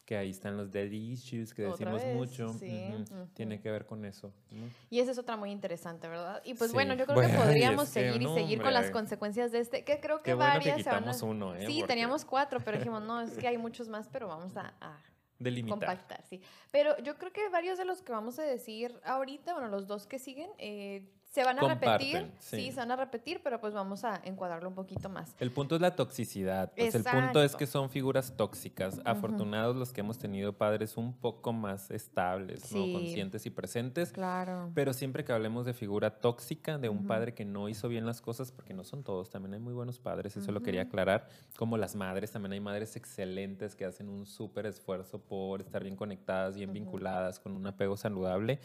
Que ahí están los daddy issues que Otra decimos vez, mucho. sí, ujú, Tiene que ver con eso. ¿no? Y esa es otra muy interesante, ¿verdad? Y pues Sí. bueno, yo creo Bueno, que podríamos es que seguir y seguir con las consecuencias de este, que creo que Qué bueno que varias se van a... uno, ¿eh? Sí, Porque teníamos cuatro, pero dijimos, no, es que hay muchos más, pero vamos a, a Delimitar. compactar, sí. Pero yo creo que varios de los que vamos a decir ahorita, bueno, los dos que siguen, eh, se van a repetir. Sí. sí. se van a repetir, pero pues vamos a encuadrarlo un poquito más. El punto es la toxicidad. Pues el punto es que son figuras tóxicas. Afortunados los que hemos tenido padres un poco más estables, conscientes y presentes. Claro. Pero siempre que hablemos de figura tóxica, de un padre que no hizo bien las cosas, porque no son todos, también hay muy buenos padres, eso lo quería aclarar, como las madres, también hay madres excelentes que hacen un súper esfuerzo por estar bien conectadas, bien vinculadas, con un apego saludable.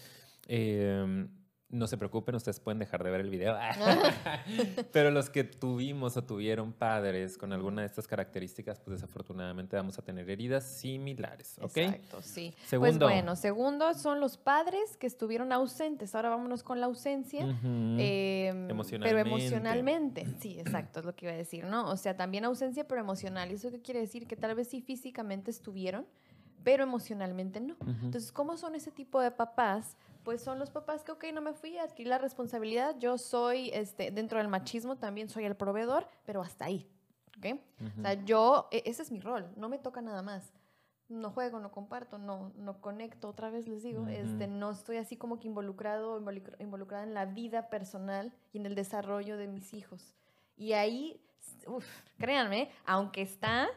Em, no se preocupen, ustedes pueden dejar de ver el video. Pero los que tuvimos o tuvieron padres con alguna de estas características, pues desafortunadamente vamos a tener heridas similares, ¿ok? Exacto, sí. Segundo. Pues bueno, segundo son los padres que estuvieron ausentes. Ahora vámonos con la ausencia. Ujú. Em, Pero Emocionalmente. emocionalmente, sí, exacto, es lo que iba a decir, ¿no? O sea, también ausencia, pero emocional. ¿Y eso qué quiere decir? Que tal vez sí físicamente estuvieron, pero emocionalmente no. Entonces, ¿cómo son ese tipo de papás? Pues son los papás que, ok, no me fui a adquirir la responsabilidad, yo soy, este, dentro del machismo también soy el proveedor, pero hasta ahí, ¿ok? O sea, yo, e- ese es mi rol, no me toca nada más. No juego, no comparto, no, no conecto, otra vez les digo, este, no estoy así como que involucrado, involucra- involucrada en la vida personal y en el desarrollo de mis hijos. Y ahí, uf, créanme, aunque está,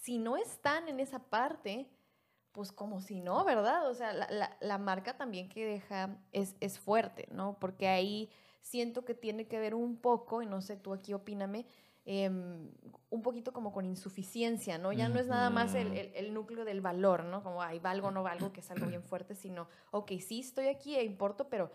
si no están en esa parte, pues como si no, ¿verdad? O sea, la, la- la marca también que deja es, es fuerte, ¿no? Porque ahí siento que tiene que ver un poco, y no sé, tú aquí opíname, em, un poquito como con insuficiencia, ¿no? Ya no es nada más el, el- el núcleo del valor, ¿no? Como, ay, valgo o no valgo, que es algo bien fuerte, sino, ok, sí estoy aquí e importo, pero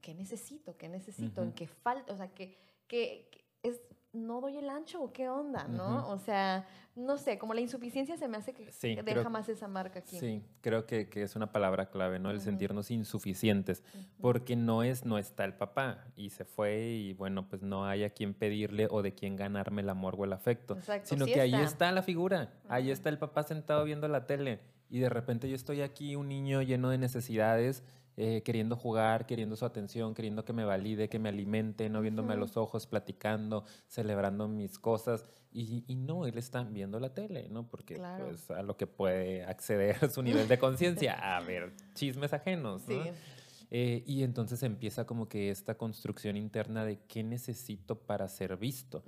¿qué necesito? ¿Qué necesito? ¿En qué falta? O sea, que, que, que es, ¿no doy el ancho o qué onda, no? O sea, no sé, como la insuficiencia se me hace que Sí, creo- deja más esa marca aquí. Sí, creo que, que es una palabra clave, ¿no? El sentirnos insuficientes, porque no es, no está el papá y se fue y bueno, pues no hay a quien pedirle o de quién ganarme el amor o el afecto, Exacto, sino sí que ahí está. está la figura, ahí está el papá sentado viendo la tele y de repente yo estoy aquí, un niño lleno de necesidades, eh, queriendo jugar, queriendo su atención, queriendo que me valide, que me alimente, no viéndome a los ojos, platicando, celebrando mis cosas. Y, y no, él está viendo la tele, ¿no? Porque Claro. pues a lo que puede acceder su nivel de conciencia, a ver chismes ajenos, ¿no? Sí. Eh, y entonces empieza como que esta construcción interna de qué necesito para ser visto,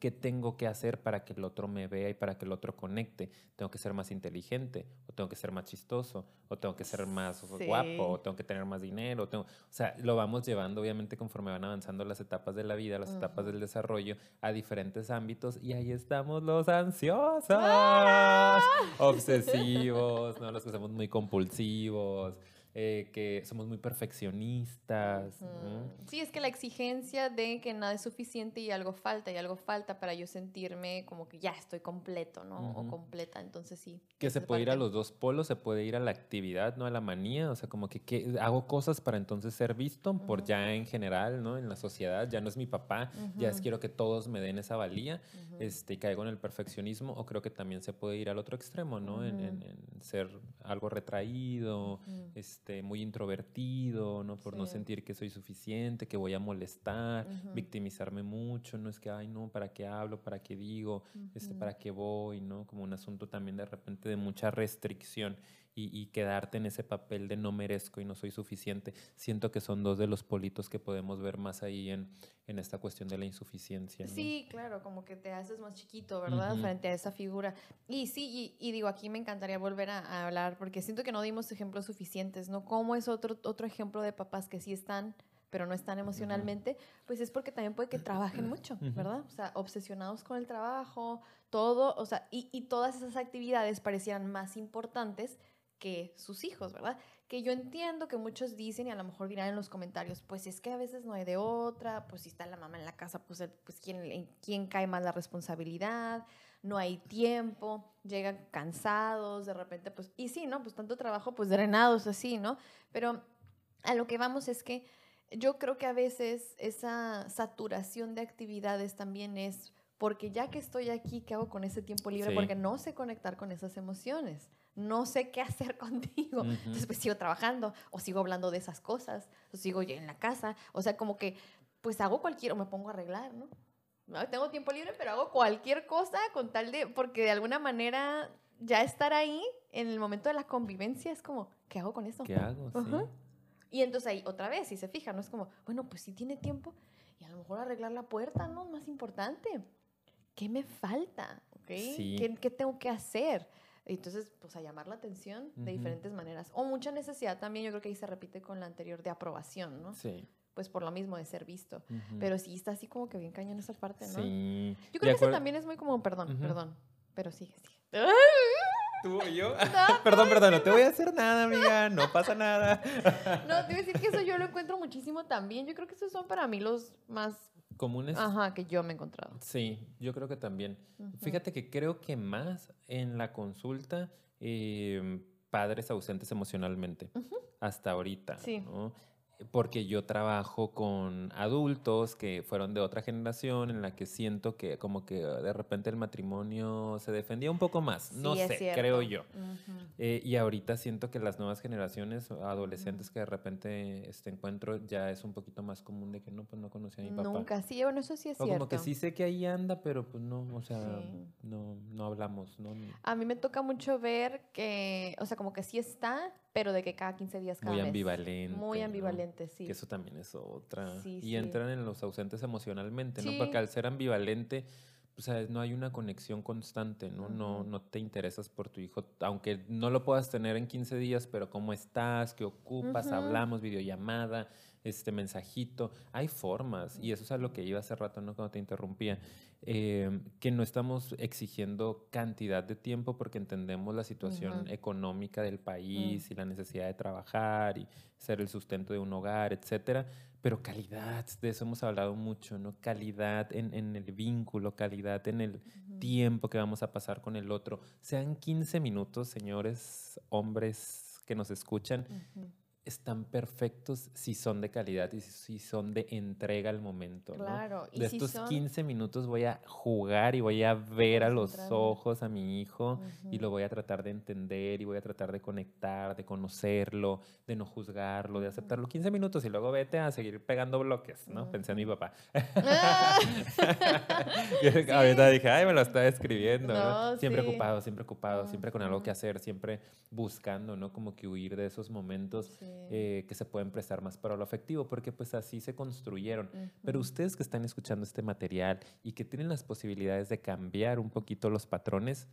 qué tengo que hacer para que el otro me vea y para que el otro conecte. Tengo que ser más inteligente, o tengo que ser más chistoso, o tengo que ser más guapo, o tengo que tener más dinero. tengo... O sea, lo vamos llevando obviamente conforme van avanzando las etapas de la vida, las etapas del desarrollo a diferentes ámbitos y ahí estamos los ansiosos, ¡Ah! obsesivos, ¿no? los que somos muy compulsivos. Eh, que somos muy perfeccionistas. Sí, es que la exigencia de que nada es suficiente y algo falta y algo falta para yo sentirme como que ya estoy completo, ¿no? O completa, entonces sí. Que se puede ir a los dos polos, se puede ir a la actividad, ¿no? A la manía, o sea, como que, hago cosas para entonces ser visto por ya en general, ¿no? En la sociedad, ya no es mi papá, ya es quiero que todos me den esa valía, este, y caigo en el perfeccionismo, o creo que también se puede ir al otro extremo, ¿no? En, en, ser algo retraído, este, este, muy introvertido, ¿no? Por no sentir que soy suficiente, que voy a molestar, victimizarme mucho, no es que, ay, no, ¿para qué hablo? ¿Para qué digo? este, ¿Para qué voy? ¿no? Como un asunto también de repente de mucha restricción y, quedarte en ese papel de no merezco y no soy suficiente. Siento que son dos de los politos que podemos ver más ahí en, en esta cuestión de la insuficiencia. Sí, claro, como que te haces más chiquito, ¿verdad? Frente a esa figura. Y sí, y, digo, aquí me encantaría volver a, hablar porque siento que no dimos ejemplos suficientes, ¿no? ¿Cómo es otro, otro ejemplo de papás que sí están pero no están emocionalmente, pues es porque también puede que trabajen mucho, ¿verdad? O sea, obsesionados con el trabajo, todo, o sea, y, y todas esas actividades parecían más importantes que sus hijos, ¿verdad? Que yo entiendo que muchos dicen y a lo mejor dirán en los comentarios, pues es que a veces no hay de otra, pues si está la mamá en la casa, pues, pues ¿quién, ¿quién cae más la responsabilidad? No hay tiempo, llegan cansados, de repente, pues, y sí, ¿no? Pues tanto trabajo, pues drenados así, ¿no? Pero a lo que vamos es que yo creo que a veces esa saturación de actividades también es porque ya que estoy aquí, ¿qué hago con ese tiempo libre? Porque no sé conectar con esas emociones no sé qué hacer contigo. Entonces, pues sigo trabajando o sigo hablando de esas cosas, o sigo en la casa. O sea, como que, pues hago cualquier, o me pongo a arreglar, ¿no? ¿no? Tengo tiempo libre, pero hago cualquier cosa con tal de, porque de alguna manera ya estar ahí en el momento de la convivencia es como, ¿qué hago con esto? ¿Qué hago? Y entonces ahí, otra vez, si se fija, ¿no? Es como, bueno, pues si tiene tiempo y a lo mejor arreglar la puerta, ¿no? Más importante. ¿Qué me falta? ¿Qué, ¿Qué tengo que hacer? Entonces, pues a llamar la atención de diferentes maneras. O mucha necesidad también, yo creo que ahí se repite con la anterior de aprobación, ¿no? Sí. Pues por lo mismo de ser visto. Pero sí está así como que bien cañón esa parte, ¿no? Sí. Yo creo que ese también es muy como, perdón, perdón. Pero sigue, sigue. ¿Tú o yo? perdón, perdón, no te voy a hacer nada, amiga, no pasa nada. no, te voy a decir que eso yo lo encuentro muchísimo también. Yo creo que esos son para mí los más comunes. Ajá, que yo me he encontrado. Sí, yo creo que también. Fíjate que creo que más en la consulta em, padres ausentes emocionalmente, hasta ahorita. Sí porque yo trabajo con adultos que fueron de otra generación en la que siento que como que de repente el matrimonio se defendía un poco más, no sé, creo yo. Eh, y ahorita siento que las nuevas generaciones, adolescentes que de repente este encuentro ya es un poquito más común de que no, pues no conocía a mi papá. Nunca, sí, bueno, eso sí es cierto. Como que sí sé que ahí anda, pero pues no, o sea, no, no hablamos, ¿no? A mí me toca mucho ver que, o sea, como que sí está, pero de que cada 15 días cada Muy ambivalente. Muy ambivalente, sí. Que eso también es otra. y entran en los ausentes emocionalmente, ¿no? Porque al ser ambivalente, o sea, no hay una conexión constante, ¿no? no, no te interesas por tu hijo, aunque no lo puedas tener en 15 días, pero cómo estás, qué ocupas, hablamos, videollamada, este mensajito. Hay formas, y eso es a lo que iba hace rato, ¿no? Cuando te interrumpía, eh, que no estamos exigiendo cantidad de tiempo porque entendemos la situación económica del país mm. y la necesidad de trabajar y ser el sustento de un hogar, etcétera. Pero calidad, de eso hemos hablado mucho, ¿no? Calidad en, en el vínculo, calidad en el tiempo que vamos a pasar con el otro. Sean 15 minutos, señores, hombres que nos escuchan están perfectos si son de calidad y si son de entrega al momento. Claro. ¿no? De estos 15 minutos voy a jugar y voy a ver a los ojos a mi hijo y lo voy a tratar de entender y voy a tratar de conectar, de conocerlo, de no juzgarlo, de aceptarlo. 15 minutos y luego vete a seguir pegando bloques, ¿no? Pensé en mi papá. Ah. Ahorita dije, ay, me lo está escribiendo, ¿no? Siempre ocupado, siempre ocupado, siempre con algo que hacer, siempre buscando, ¿no? Como que huir de esos momentos. Sí eh, que se pueden prestar más para lo afectivo, porque pues así se construyeron. Pero ustedes que están escuchando este material y que tienen las posibilidades de cambiar un poquito los patrones,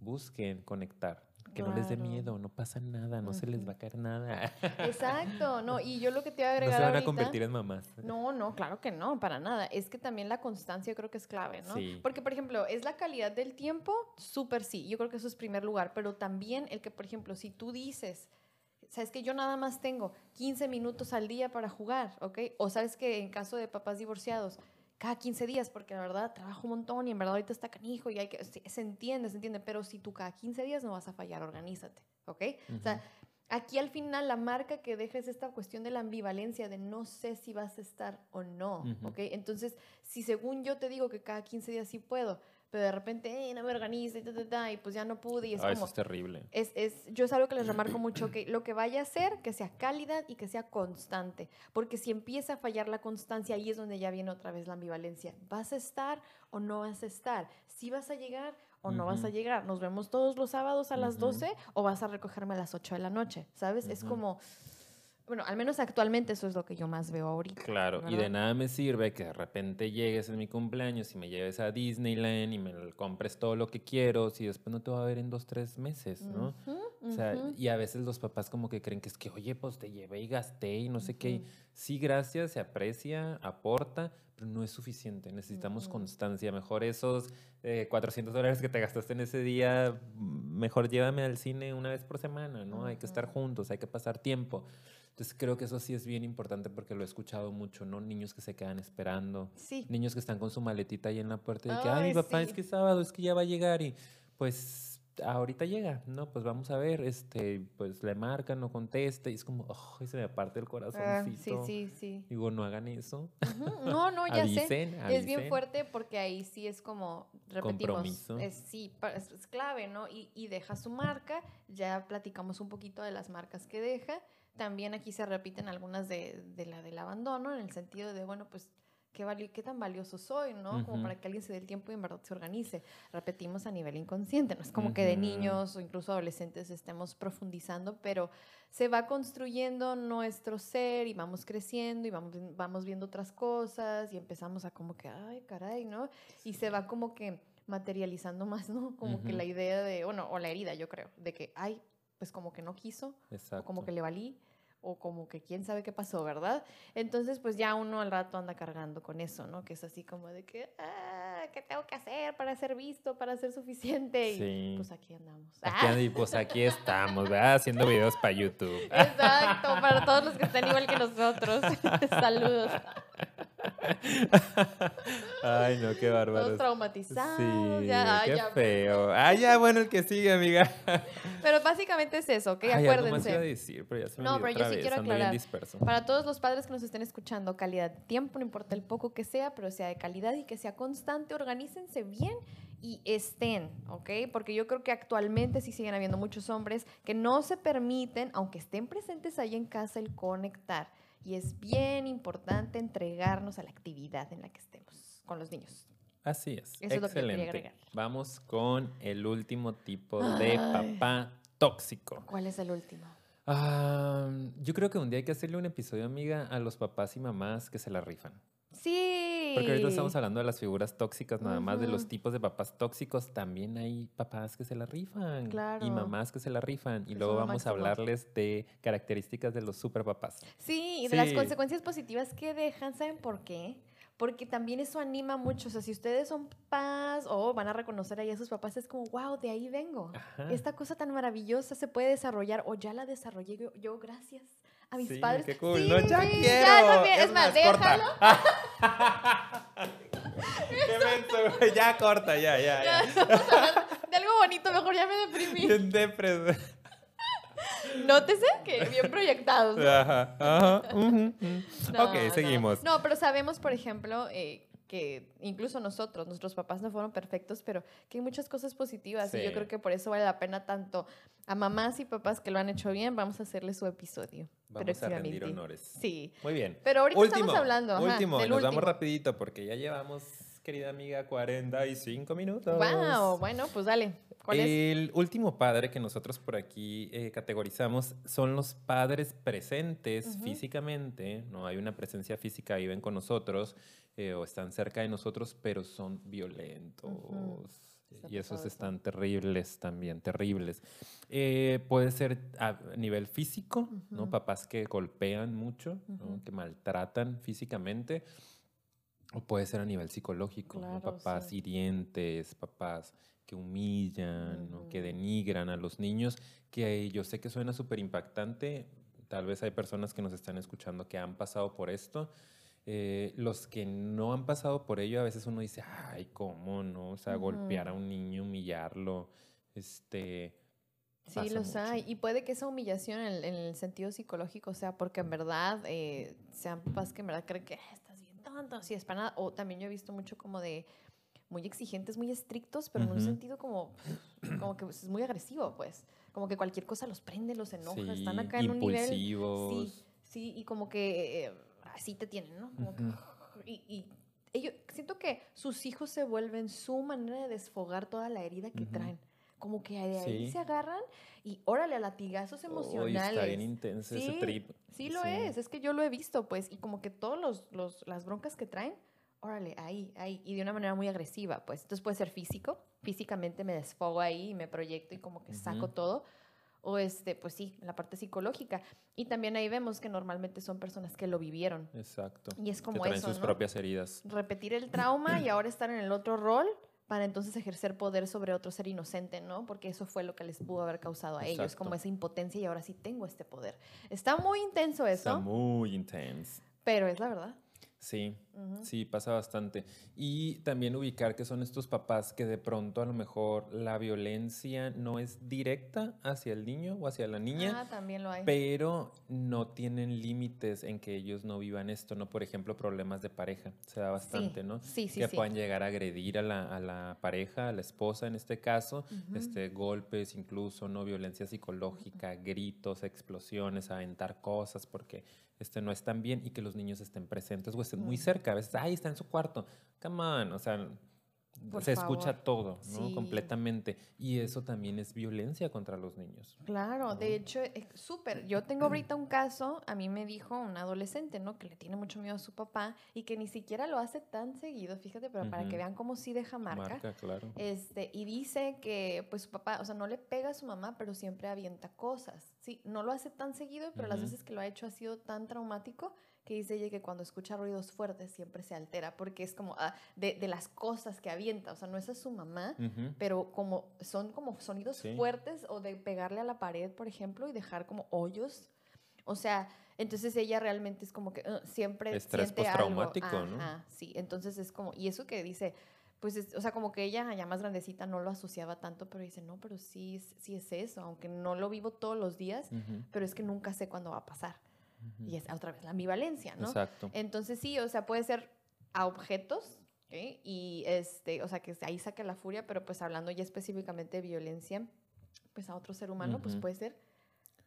busquen conectar que no les dé miedo, no pasa nada, no se les va a caer nada. Exacto, no, y yo lo que te voy a agregar. No se van a convertir en mamás. No, no, claro que no, para nada. Es que también la constancia creo que es clave, ¿no? Sí. Porque, por ejemplo, es la calidad del tiempo, súper sí, yo creo que eso es primer lugar, pero también el que, por ejemplo, si tú dices, sabes que yo nada más tengo 15 minutos al día para jugar, ¿ok? O sabes que en caso de papás divorciados, cada 15 días, porque la verdad trabajo un montón y en verdad ahorita está canijo y hay que, se, entiende, se entiende, pero si tú cada 15 días no vas a fallar, organízate, ¿ok? O sea, aquí al final la marca que deja es esta cuestión de la ambivalencia, de no sé si vas a estar o no, ¿ok? Entonces, si según yo te digo que cada 15 días sí puedo, pero de repente, eh, no me organizo y, y pues ya no pude. Y es como, eso es terrible. Es, es, yo es algo que les remarco mucho, que lo que vaya a hacer, que sea cálida y que sea constante. Porque si empieza a fallar la constancia, ahí es donde ya viene otra vez la ambivalencia. ¿Vas a estar o no vas a estar? ¿Sí vas a llegar o no vas a llegar? ¿Nos vemos todos los sábados a las 12 o vas a recogerme a las 8 de la noche? ¿Sabes? Es como bueno, al menos actualmente eso es lo que yo más veo ahorita. Claro, y de nada me sirve que de repente llegues en mi cumpleaños y me lleves a Disneyland y me compres todo lo que quiero, si después no te va a ver en dos, tres meses, ¿no? o sea, y a veces los papás como que creen que es que, oye, pues te llevé y gasté y no sé qué. Sí, gracias, se aprecia, aporta, pero no es suficiente. Necesitamos constancia. Mejor esos 400 eh, dólares que te gastaste en ese día, mejor llévame al cine una vez por semana, ¿no? Hay que estar juntos, hay que pasar tiempo. Entonces creo que eso sí es bien importante porque lo he escuchado mucho, ¿no? Niños que se quedan esperando. Sí. Niños que están con su maletita ahí en la puerta y que, ay, mi papá, es que sábado, es que ya va a llegar y pues ahorita llega, ¿no? Pues vamos a ver, este, pues le marcan, no contesta y es como, oh, se me aparte el. Ah, sí, sí, sí. Digo, no hagan eso. No, no, ya sé. Es bien fuerte porque ahí sí es como, repetimos, es, sí, es, clave, ¿no? Y, y deja su marca, ya platicamos un poquito de las marcas que deja también aquí se repiten algunas de, de la del abandono, en el sentido de, bueno, pues, ¿qué, qué tan valioso soy, no? Como para que alguien se dé el tiempo y en verdad se organice. Repetimos a nivel inconsciente, no es como que de niños o incluso adolescentes estemos profundizando, pero se va construyendo nuestro ser y vamos creciendo y vamos, vamos viendo otras cosas y empezamos a como que, ay, caray, ¿no? Y se va como que materializando más, ¿no? Como que la idea de, bueno, o la herida, yo creo, de que, ay, pues como que no quiso, o como que le valí, o como que quién sabe qué pasó, ¿verdad? Entonces, pues ya uno al rato anda cargando con eso, ¿no? Que es así como de que, ah, ¿qué tengo que hacer para ser visto, para ser suficiente? Y pues aquí andamos. Aquí, pues aquí estamos, ¿verdad? Haciendo videos para YouTube. Exacto, para todos los que están igual que nosotros. Saludos. Ay, no, qué bárbaro. Todos traumatizados. Sí, ya, qué feo. Ah, ya, bueno, el que sigue, amiga. Pero básicamente es eso, ¿ok? Acuérdense. Iba a decir, pero ya se me no, pero yo sí quiero aclarar. Para todos los padres que nos estén escuchando, calidad de tiempo, no importa el poco que sea, pero sea de calidad y que sea constante, organícense bien y estén, ¿ok? Porque yo creo que actualmente sí siguen habiendo muchos hombres que no se permiten, aunque estén presentes ahí en casa, el conectar y es bien importante entregarnos a la actividad en la que estemos con los niños. Así es. Eso Excelente. Es lo que Vamos con el último tipo de papá tóxico. ¿Cuál es el último? yo creo que un día hay que hacerle un episodio, amiga, a los papás y mamás que se la rifan. Sí. Porque ahorita estamos hablando de las figuras tóxicas, nada más de los tipos de papás tóxicos. También hay papás que se la rifan. Claro. Y mamás que se la rifan. Y luego vamos a hablarles de características de los super papás. Sí, y de las consecuencias positivas que dejan. ¿Saben por qué? porque también eso anima mucho. O sea, si ustedes son papás o van a reconocer ahí a sus papás, es como, wow, de ahí vengo. Esta cosa tan maravillosa se puede desarrollar o ya la desarrollé yo, gracias a mis padres. Qué cool. no, ya quiero. Ya, es, más, déjalo. qué ya corta, ya, ya. ya. de algo bonito, mejor ya me deprimí. Depres. Nótese que bien proyectados. Ajá, ajá. ok, seguimos. No. pero sabemos, por ejemplo, eh, que incluso nosotros, nuestros papás no fueron perfectos, pero que hay muchas cosas positivas y yo creo que por eso vale la pena tanto a mamás y papás que lo han hecho bien, vamos a hacerle su episodio. Vamos a rendir honores. Sí. Muy bien. Pero ahorita estamos hablando. último, nos vamos rapidito porque ya llevamos, querida amiga, 45 minutos. Wow, bueno, pues dale. ¿Cuál es? El último padre que nosotros por aquí eh, categorizamos son los padres presentes Ujú. físicamente, no hay una presencia física, viven con nosotros eh, o están cerca de nosotros, pero son violentos. Está Y esos están terribles también, terribles. Eh, puede ser a nivel físico, ¿no? Ujú. Papás que golpean mucho, ¿no? Que maltratan físicamente. O puede ser a nivel psicológico, ¿no? Claro, Papás sí. hirientes, papás que humillan, ¿no? que denigran a los niños, que yo sé que suena súper impactante. Tal vez hay personas que nos están escuchando que han pasado por esto. Eh, los que no han pasado por ello, a veces uno dice, ay, ¿cómo no? O sea, golpear a un niño, humillarlo, este... Sí, los mucho. hay. Y puede que esa humillación en, el- en el sentido psicológico sea porque en verdad eh, sean papás que en verdad creen que "Ah, estás bien tonto, así es para nada. O también yo he visto mucho como de muy exigentes, muy estrictos, pero en un sentido como, como que es muy agresivo, pues. Como que cualquier cosa los prende, los enoja, están Sí, acá en un nivel. Sí, sí, y como que eh, así te tienen, ¿no? Como que, Ujú. y, y ellos, siento que sus hijos se vuelven su manera de desfogar toda la herida que Ujú. traen. Como que de ahí Sí. se agarran y órale a latigazos emocionales. está bien intenso ese Sí, trip. Sí lo es, es que yo lo he visto, pues, y como que todos los, los- las broncas que traen, órale, ahí, ahí, y de una manera muy agresiva, pues. Entonces puede ser físico, físicamente me desfogo ahí y me proyecto y como que saco todo, o este, pues sí, la parte psicológica. Y también ahí vemos que normalmente son personas que lo vivieron. Exacto. Y es que como traen eso, sus ¿no? propias heridas. Repetir el trauma y ahora estar en el otro rol para entonces ejercer poder sobre otro ser inocente, ¿no? Porque eso fue lo que les pudo haber causado a ellos, como esa impotencia y ahora sí tengo este poder. Está muy intenso eso, Está muy intenso. pero es la verdad. Sí, sí, pasa bastante. Y también ubicar que son estos papás que de pronto a lo mejor la violencia no es directa hacia el niño o hacia la niña, Ah, también lo hay. pero no tienen límites en que ellos no vivan esto, ¿no? Por ejemplo, problemas de pareja, se da bastante, sí. ¿no? Sí, sí, que sí. puedan llegar a agredir a la, a la pareja, a la esposa en este caso, este, golpes incluso, ¿no? Violencia psicológica, gritos, explosiones, aventar cosas porque este, no están bien y que los niños estén presentes o estén muy cerca. A veces, ay, está en su cuarto. Come on, o sea, Por se escucha todo, ¿no? Sí. Completamente. Y eso también es violencia contra los niños. Claro, de hecho, eh, súper. Yo tengo ahorita un caso, a mí me dijo un adolescente, ¿no? Que le tiene mucho miedo a su papá y que ni siquiera lo hace tan seguido, fíjate, pero para que vean cómo sí deja marca. Marca, claro. Este, y dice que pues su papá, o sea, no le pega a su mamá, pero siempre avienta cosas. Sí, no lo hace tan seguido, pero las veces que lo ha hecho ha sido tan traumático que dice ella que cuando escucha ruidos fuertes siempre se altera porque es como ah, de, de las cosas que avienta, o sea, no es a su mamá, Ujú. pero como son como sonidos Sí. fuertes o de pegarle a la pared, por ejemplo, y dejar como hoyos. O sea, entonces ella realmente es como que uh, siempre Estrés siente algo. postraumático, ¿no? Ajá, sí. Entonces es como y eso que dice, pues, es- o sea, como que ella ya más grandecita no lo asociaba tanto, pero dice, no, pero sí, es- sí es eso, aunque no lo vivo todos los días, Ujú. pero es que nunca sé cuándo va a pasar. Ujú. Y es otra vez la ambivalencia, ¿no? Exacto. Entonces sí, o sea, puede ser a objetos, ¿ok? Y este, o sea, que ahí saca la furia, pero pues hablando ya específicamente de violencia, pues a otro ser humano, pues Ujú. puede ser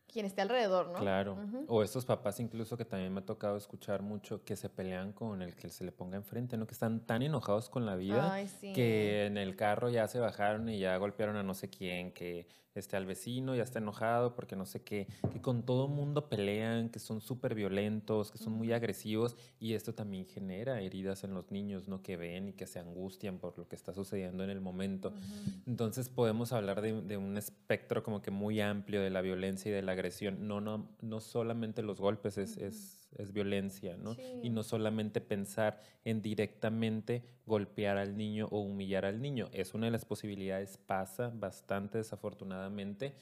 quien esté alrededor, ¿no? Claro. Ujú. O estos papás incluso que también me ha tocado escuchar mucho que se pelean con el que se le ponga enfrente, ¿no? Que están tan enojados con la vida Ay, sí. que en el carro ya se bajaron y ya golpearon a no sé quién, que este, al vecino ya está enojado porque no sé qué, que con todo mundo pelean, que son súper violentos, que son muy agresivos y esto también genera heridas en los niños, ¿no? Que ven y que se angustian por lo que está sucediendo en el momento. Entonces podemos hablar de, de un espectro como que muy amplio de la violencia y de la agresión. No, no, no solamente los golpes es, es, es violencia, ¿no? Y no solamente pensar en directamente golpear al niño o humillar al niño. Es una de las posibilidades, pasa bastante desafortunadamente,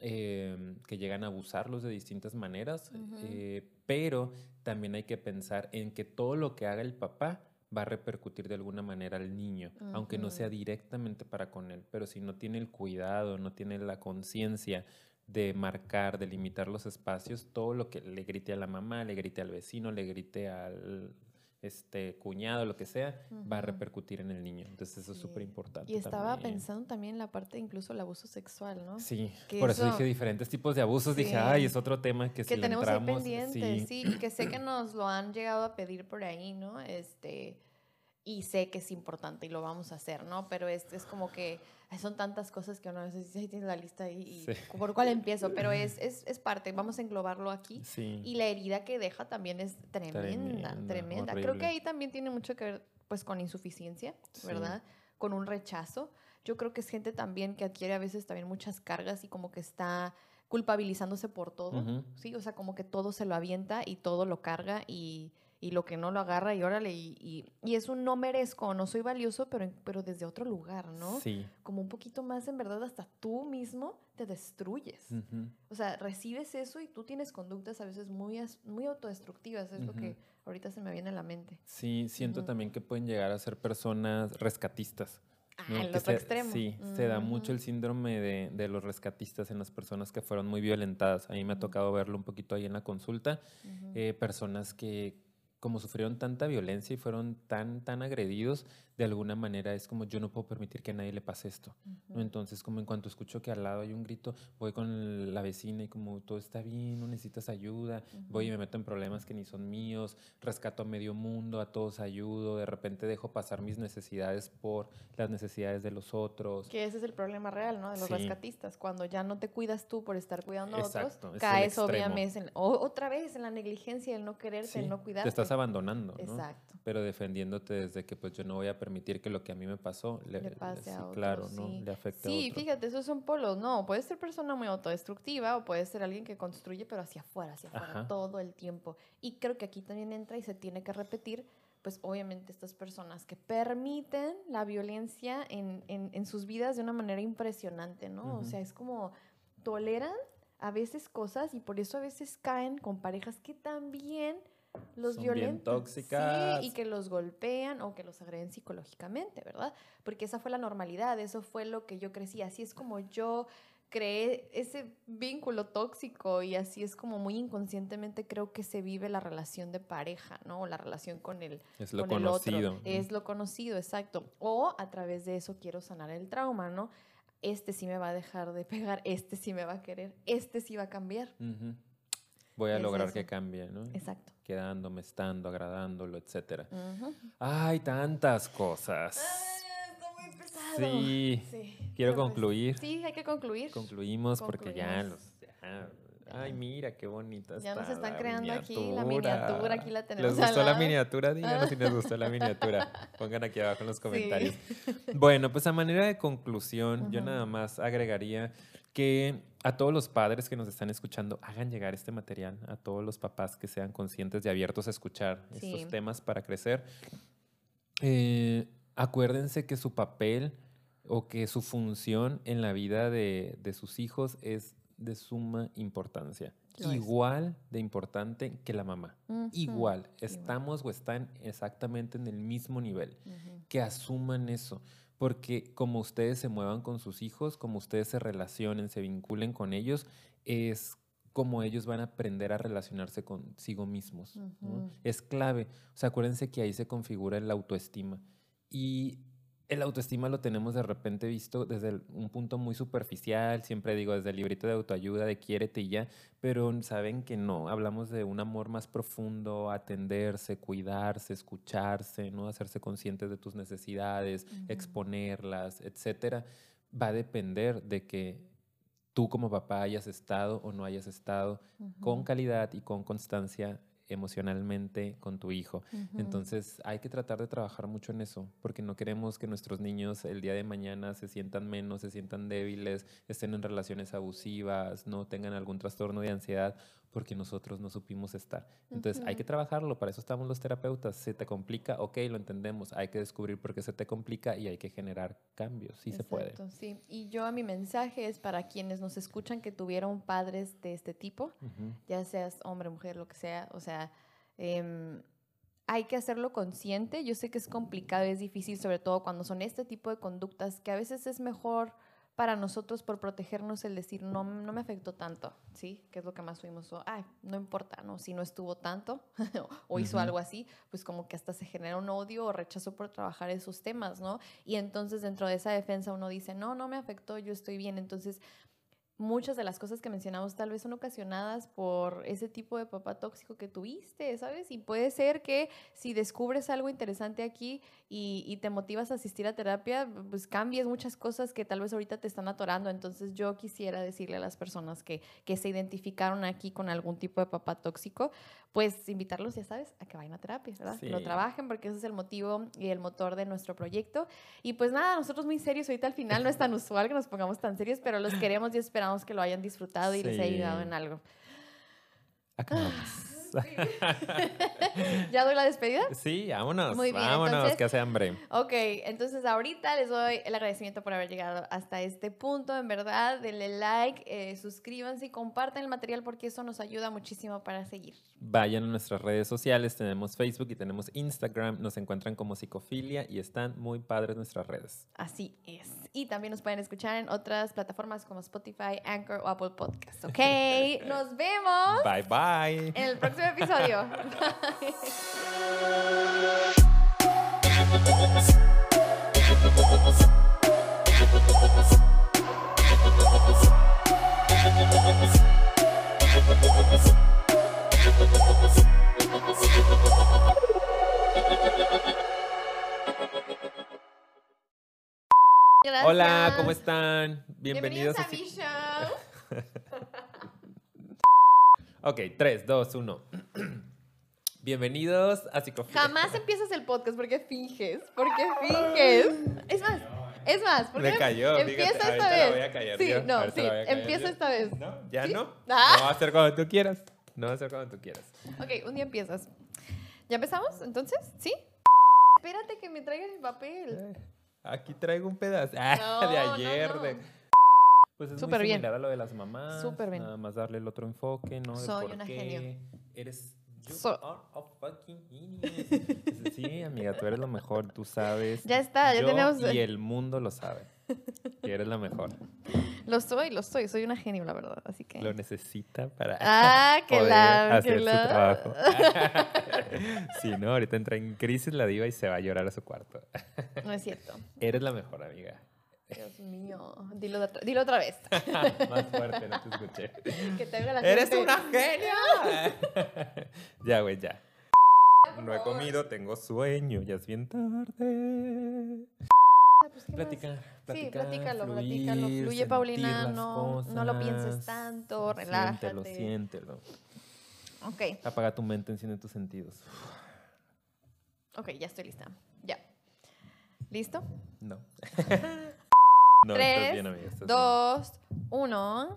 eh, que llegan a abusarlos de distintas maneras, eh, pero también hay que pensar en que todo lo que haga el papá va a repercutir de alguna manera al niño, aunque no sea directamente para con él, pero si no tiene el cuidado, no tiene la conciencia de marcar, de limitar los espacios, todo lo que le grite a la mamá, le grite al vecino, le grite al este cuñado, lo que sea, va a repercutir en el niño. Entonces eso es súper importante. Y estaba también. pensando también en la parte incluso el abuso sexual, ¿no? Sí, que por eso, eso- dije diferentes tipos de abusos. Sí. Dije, ay, es otro tema que, que si tenemos ahí entramos, pendiente, sí. sí. y que sé que nos lo han llegado a pedir por ahí, ¿no? Este, y sé que es importante y lo vamos a hacer, ¿no? Pero es, es como que son tantas cosas que uno a veces dice, tiene la lista y por cuál empiezo, pero es, es, es, parte, vamos a englobarlo aquí. Y la herida que deja también es tremenda, tremenda. Creo que ahí también tiene mucho que ver pues con insuficiencia, ¿verdad? Con un rechazo. Yo creo que es gente también que adquiere a veces también muchas cargas y como que está culpabilizándose por todo, ¿sí? O sea, como que todo se lo avienta y todo lo carga y y lo que no lo agarra y órale, y, y, es un no merezco, no soy valioso, pero, pero desde otro lugar, ¿no? Sí. Como un poquito más, en verdad, hasta tú mismo te destruyes. O sea, recibes eso y tú tienes conductas a veces muy, muy autodestructivas, es lo que ahorita se me viene a la mente. Sí, siento también que pueden llegar a ser personas rescatistas. Ah, el otro extremo. Sí, se da mucho el síndrome de, de, los rescatistas en las personas que fueron muy violentadas. A mí me ha tocado verlo un poquito ahí en la consulta. Eh, personas que como sufrieron tanta violencia y fueron tan, tan agredidos, de alguna manera es como yo no puedo permitir que a nadie le pase esto. ¿no? Entonces, como en cuanto escucho que al lado hay un grito, voy con la vecina y como todo está bien, no necesitas ayuda, voy y me meto en problemas que ni son míos, rescato a medio mundo, a todos ayudo, de repente dejo pasar mis necesidades por las necesidades de los otros. Que ese es el problema real, ¿no? De los rescatistas. Cuando ya no te cuidas tú por estar cuidando a otros, caes obviamente en, otra vez en la negligencia, el no quererte, el no cuidarte. Estás abandonando, ¿no? Exacto. Pero defendiéndote desde que pues yo no voy a permitir que lo que a mí me pasó le, pase a otro, claro, ¿no? Le afecte sí, a otro. fíjate, esos son polos. No, puede ser persona muy autodestructiva o puede ser alguien que construye, pero hacia afuera, hacia afuera, todo el tiempo. Y creo que aquí también entra y se tiene que repetir, pues obviamente estas personas que permiten la violencia en, en, en sus vidas de una manera impresionante, ¿no? O sea, es como toleran a veces cosas y por eso a veces caen con parejas que también los Son violentos. Sí, y que los golpean o que los agreden psicológicamente, ¿verdad? Porque esa fue la normalidad, eso fue lo que yo crecí, así es como yo creé ese vínculo tóxico y así es como muy inconscientemente creo que se vive la relación de pareja, ¿no? O la relación con el, es lo conocido, otro. Es lo conocido, exacto. O a través de eso quiero sanar el trauma, ¿no? Este sí me va a dejar de pegar, este sí me va a querer, este sí va a cambiar. Voy a lograr que cambie, ¿no? Exacto quedándome, estando, agradándolo, etc. Hay tantas cosas. Ah, está muy pesado. Sí. Quiero concluir. Sí, hay que concluir. Concluimos porque ya los... ay, mira qué bonita Ya nos están creando aquí la miniatura, aquí la tenemos. ¿Les gustó la miniatura? Díganos si les gustó la miniatura. Pongan aquí abajo en los comentarios. Bueno, pues a manera de conclusión, yo nada más agregaría que a todos los padres que nos están escuchando, hagan llegar este material, a todos los papás que sean conscientes y abiertos a escuchar estos temas para crecer. Eh, acuérdense que su papel o que su función en la vida de, sus hijos es de suma importancia. igual de importante que la mamá. Igual. Estamos o están exactamente en el mismo nivel. Que asuman eso porque como ustedes se muevan con sus hijos, como ustedes se relacionen, se vinculen con ellos, es como ellos van a aprender a relacionarse consigo mismos. Es clave. O sea, acuérdense que ahí se configura la autoestima. Y el autoestima lo tenemos de repente visto desde un punto muy superficial, siempre digo desde el librito de autoayuda, de quiérete y ya, pero saben que no, hablamos de un amor más profundo, atenderse, cuidarse, escucharse, ¿no? hacerse conscientes de tus necesidades, exponerlas, etcétera. Va a depender de que tú como papá hayas estado o no hayas estado con calidad y con constancia emocionalmente con tu hijo. Entonces hay que tratar de trabajar mucho en eso, porque no queremos que nuestros niños el día de mañana se sientan menos, se sientan débiles, estén en relaciones abusivas, no tengan algún trastorno de ansiedad, porque nosotros no supimos estar. Entonces hay que trabajarlo, para eso estamos los terapeutas. Se te complica, ok, lo entendemos, hay que descubrir por qué se te complica y hay que generar cambios, sí se puede. Sí, y yo a mi mensaje es para quienes nos escuchan que tuvieron padres de este tipo, ya seas hombre, mujer, lo que sea, o sea, Em, hay que hacerlo consciente. Yo sé que es complicado es difícil, sobre todo cuando son este tipo de conductas, que a veces es mejor para nosotros por protegernos el decir, no, no me afectó tanto, ¿sí? Que es lo que más fuimos, ay, no importa, ¿no? Si no estuvo tanto o hizo algo así, pues como que hasta se genera un odio o rechazo por trabajar esos temas, ¿no? Y entonces dentro de esa defensa uno dice, no, no me afectó, yo estoy bien. Entonces muchas de las cosas que mencionamos tal vez son ocasionadas por ese tipo de papá tóxico que tuviste, ¿sabes? Y puede ser que si descubres algo interesante aquí y, te motivas a asistir a terapia, pues cambies muchas cosas que tal vez ahorita te están atorando. Entonces yo quisiera decirle a las personas que, que se identificaron aquí con algún tipo de papá tóxico, pues invitarlos, ya sabes, a que vayan a terapia, ¿verdad? Que lo trabajen porque ese es el motivo y el motor de nuestro proyecto. Y pues nada, nosotros muy serios, ahorita al final no es tan usual que nos pongamos tan serios, pero los queremos y esperamos que lo hayan disfrutado y les haya ayudado en algo. Acabamos. ¿Ya doy la despedida? Sí, vámonos. Muy bien, vámonos, que hace hambre. Ok, entonces ahorita les doy el agradecimiento por haber llegado hasta este punto. En verdad, denle like, eh, suscríbanse y compartan el material porque eso nos ayuda muchísimo para seguir. Vayan a nuestras redes sociales, tenemos Facebook y tenemos Instagram, nos encuentran como Psicofilia y están muy padres nuestras redes. Así es. Y también nos pueden escuchar en otras plataformas como Spotify, Anchor o Apple Podcasts. Ok, nos vemos. Bye bye. En el próximo episodio. Hola, ¿cómo están? Bienvenidos, a, mi show. ok, 3, 2, 1. Bienvenidos a Psicofilia. Jamás empiezas el podcast porque finges, porque finges. Es más, es más, porque Me cayó, empieza fíjate, esta vez. voy a callar sí, no, sí, empieza esta vez. No, ya no. Ah. No va a ser cuando tú quieras. No va a ser cuando tú quieras. Ok, un día empiezas. ¿Ya empezamos entonces? ¿Sí? Espérate que me traigan el papel. Aquí traigo un pedazo ah, de ayer. de... Pues es Súper muy bien. a lo de las mamás. Súper bien. Nada más darle el otro enfoque, ¿no? De Soy una genio. Eres You are a fucking genius. Sí, amiga, tú eres lo mejor, tú sabes. Ya está, ya Yo tenemos. Y el mundo lo sabe. Que eres la mejor. Lo soy, lo soy, soy una genio, la verdad, así que. Lo necesita para ah, que poder la, hacer que su la... trabajo. sí, no, ahorita entra en crisis la diva y se va a llorar a su cuarto. No es cierto. Eres la mejor, amiga. Dios mío, dilo, otra, dilo otra vez. Más fuerte, no te escuché. Que te la ¡Eres gente. una genia! ya, güey, ya. No he comido, tengo sueño, ya es bien tarde. Ah, pues, ¿qué Platicar, platicar, sí, platícalo, fluir, platícalo. Fluye, Paulina, no, no lo pienses tanto, relájate. Siéntelo, siéntelo. Ok, Apaga tu mente, enciende tus sentidos. ok, ya estoy lista. Ya. ¿Listo? No. No, 3, 2, 1.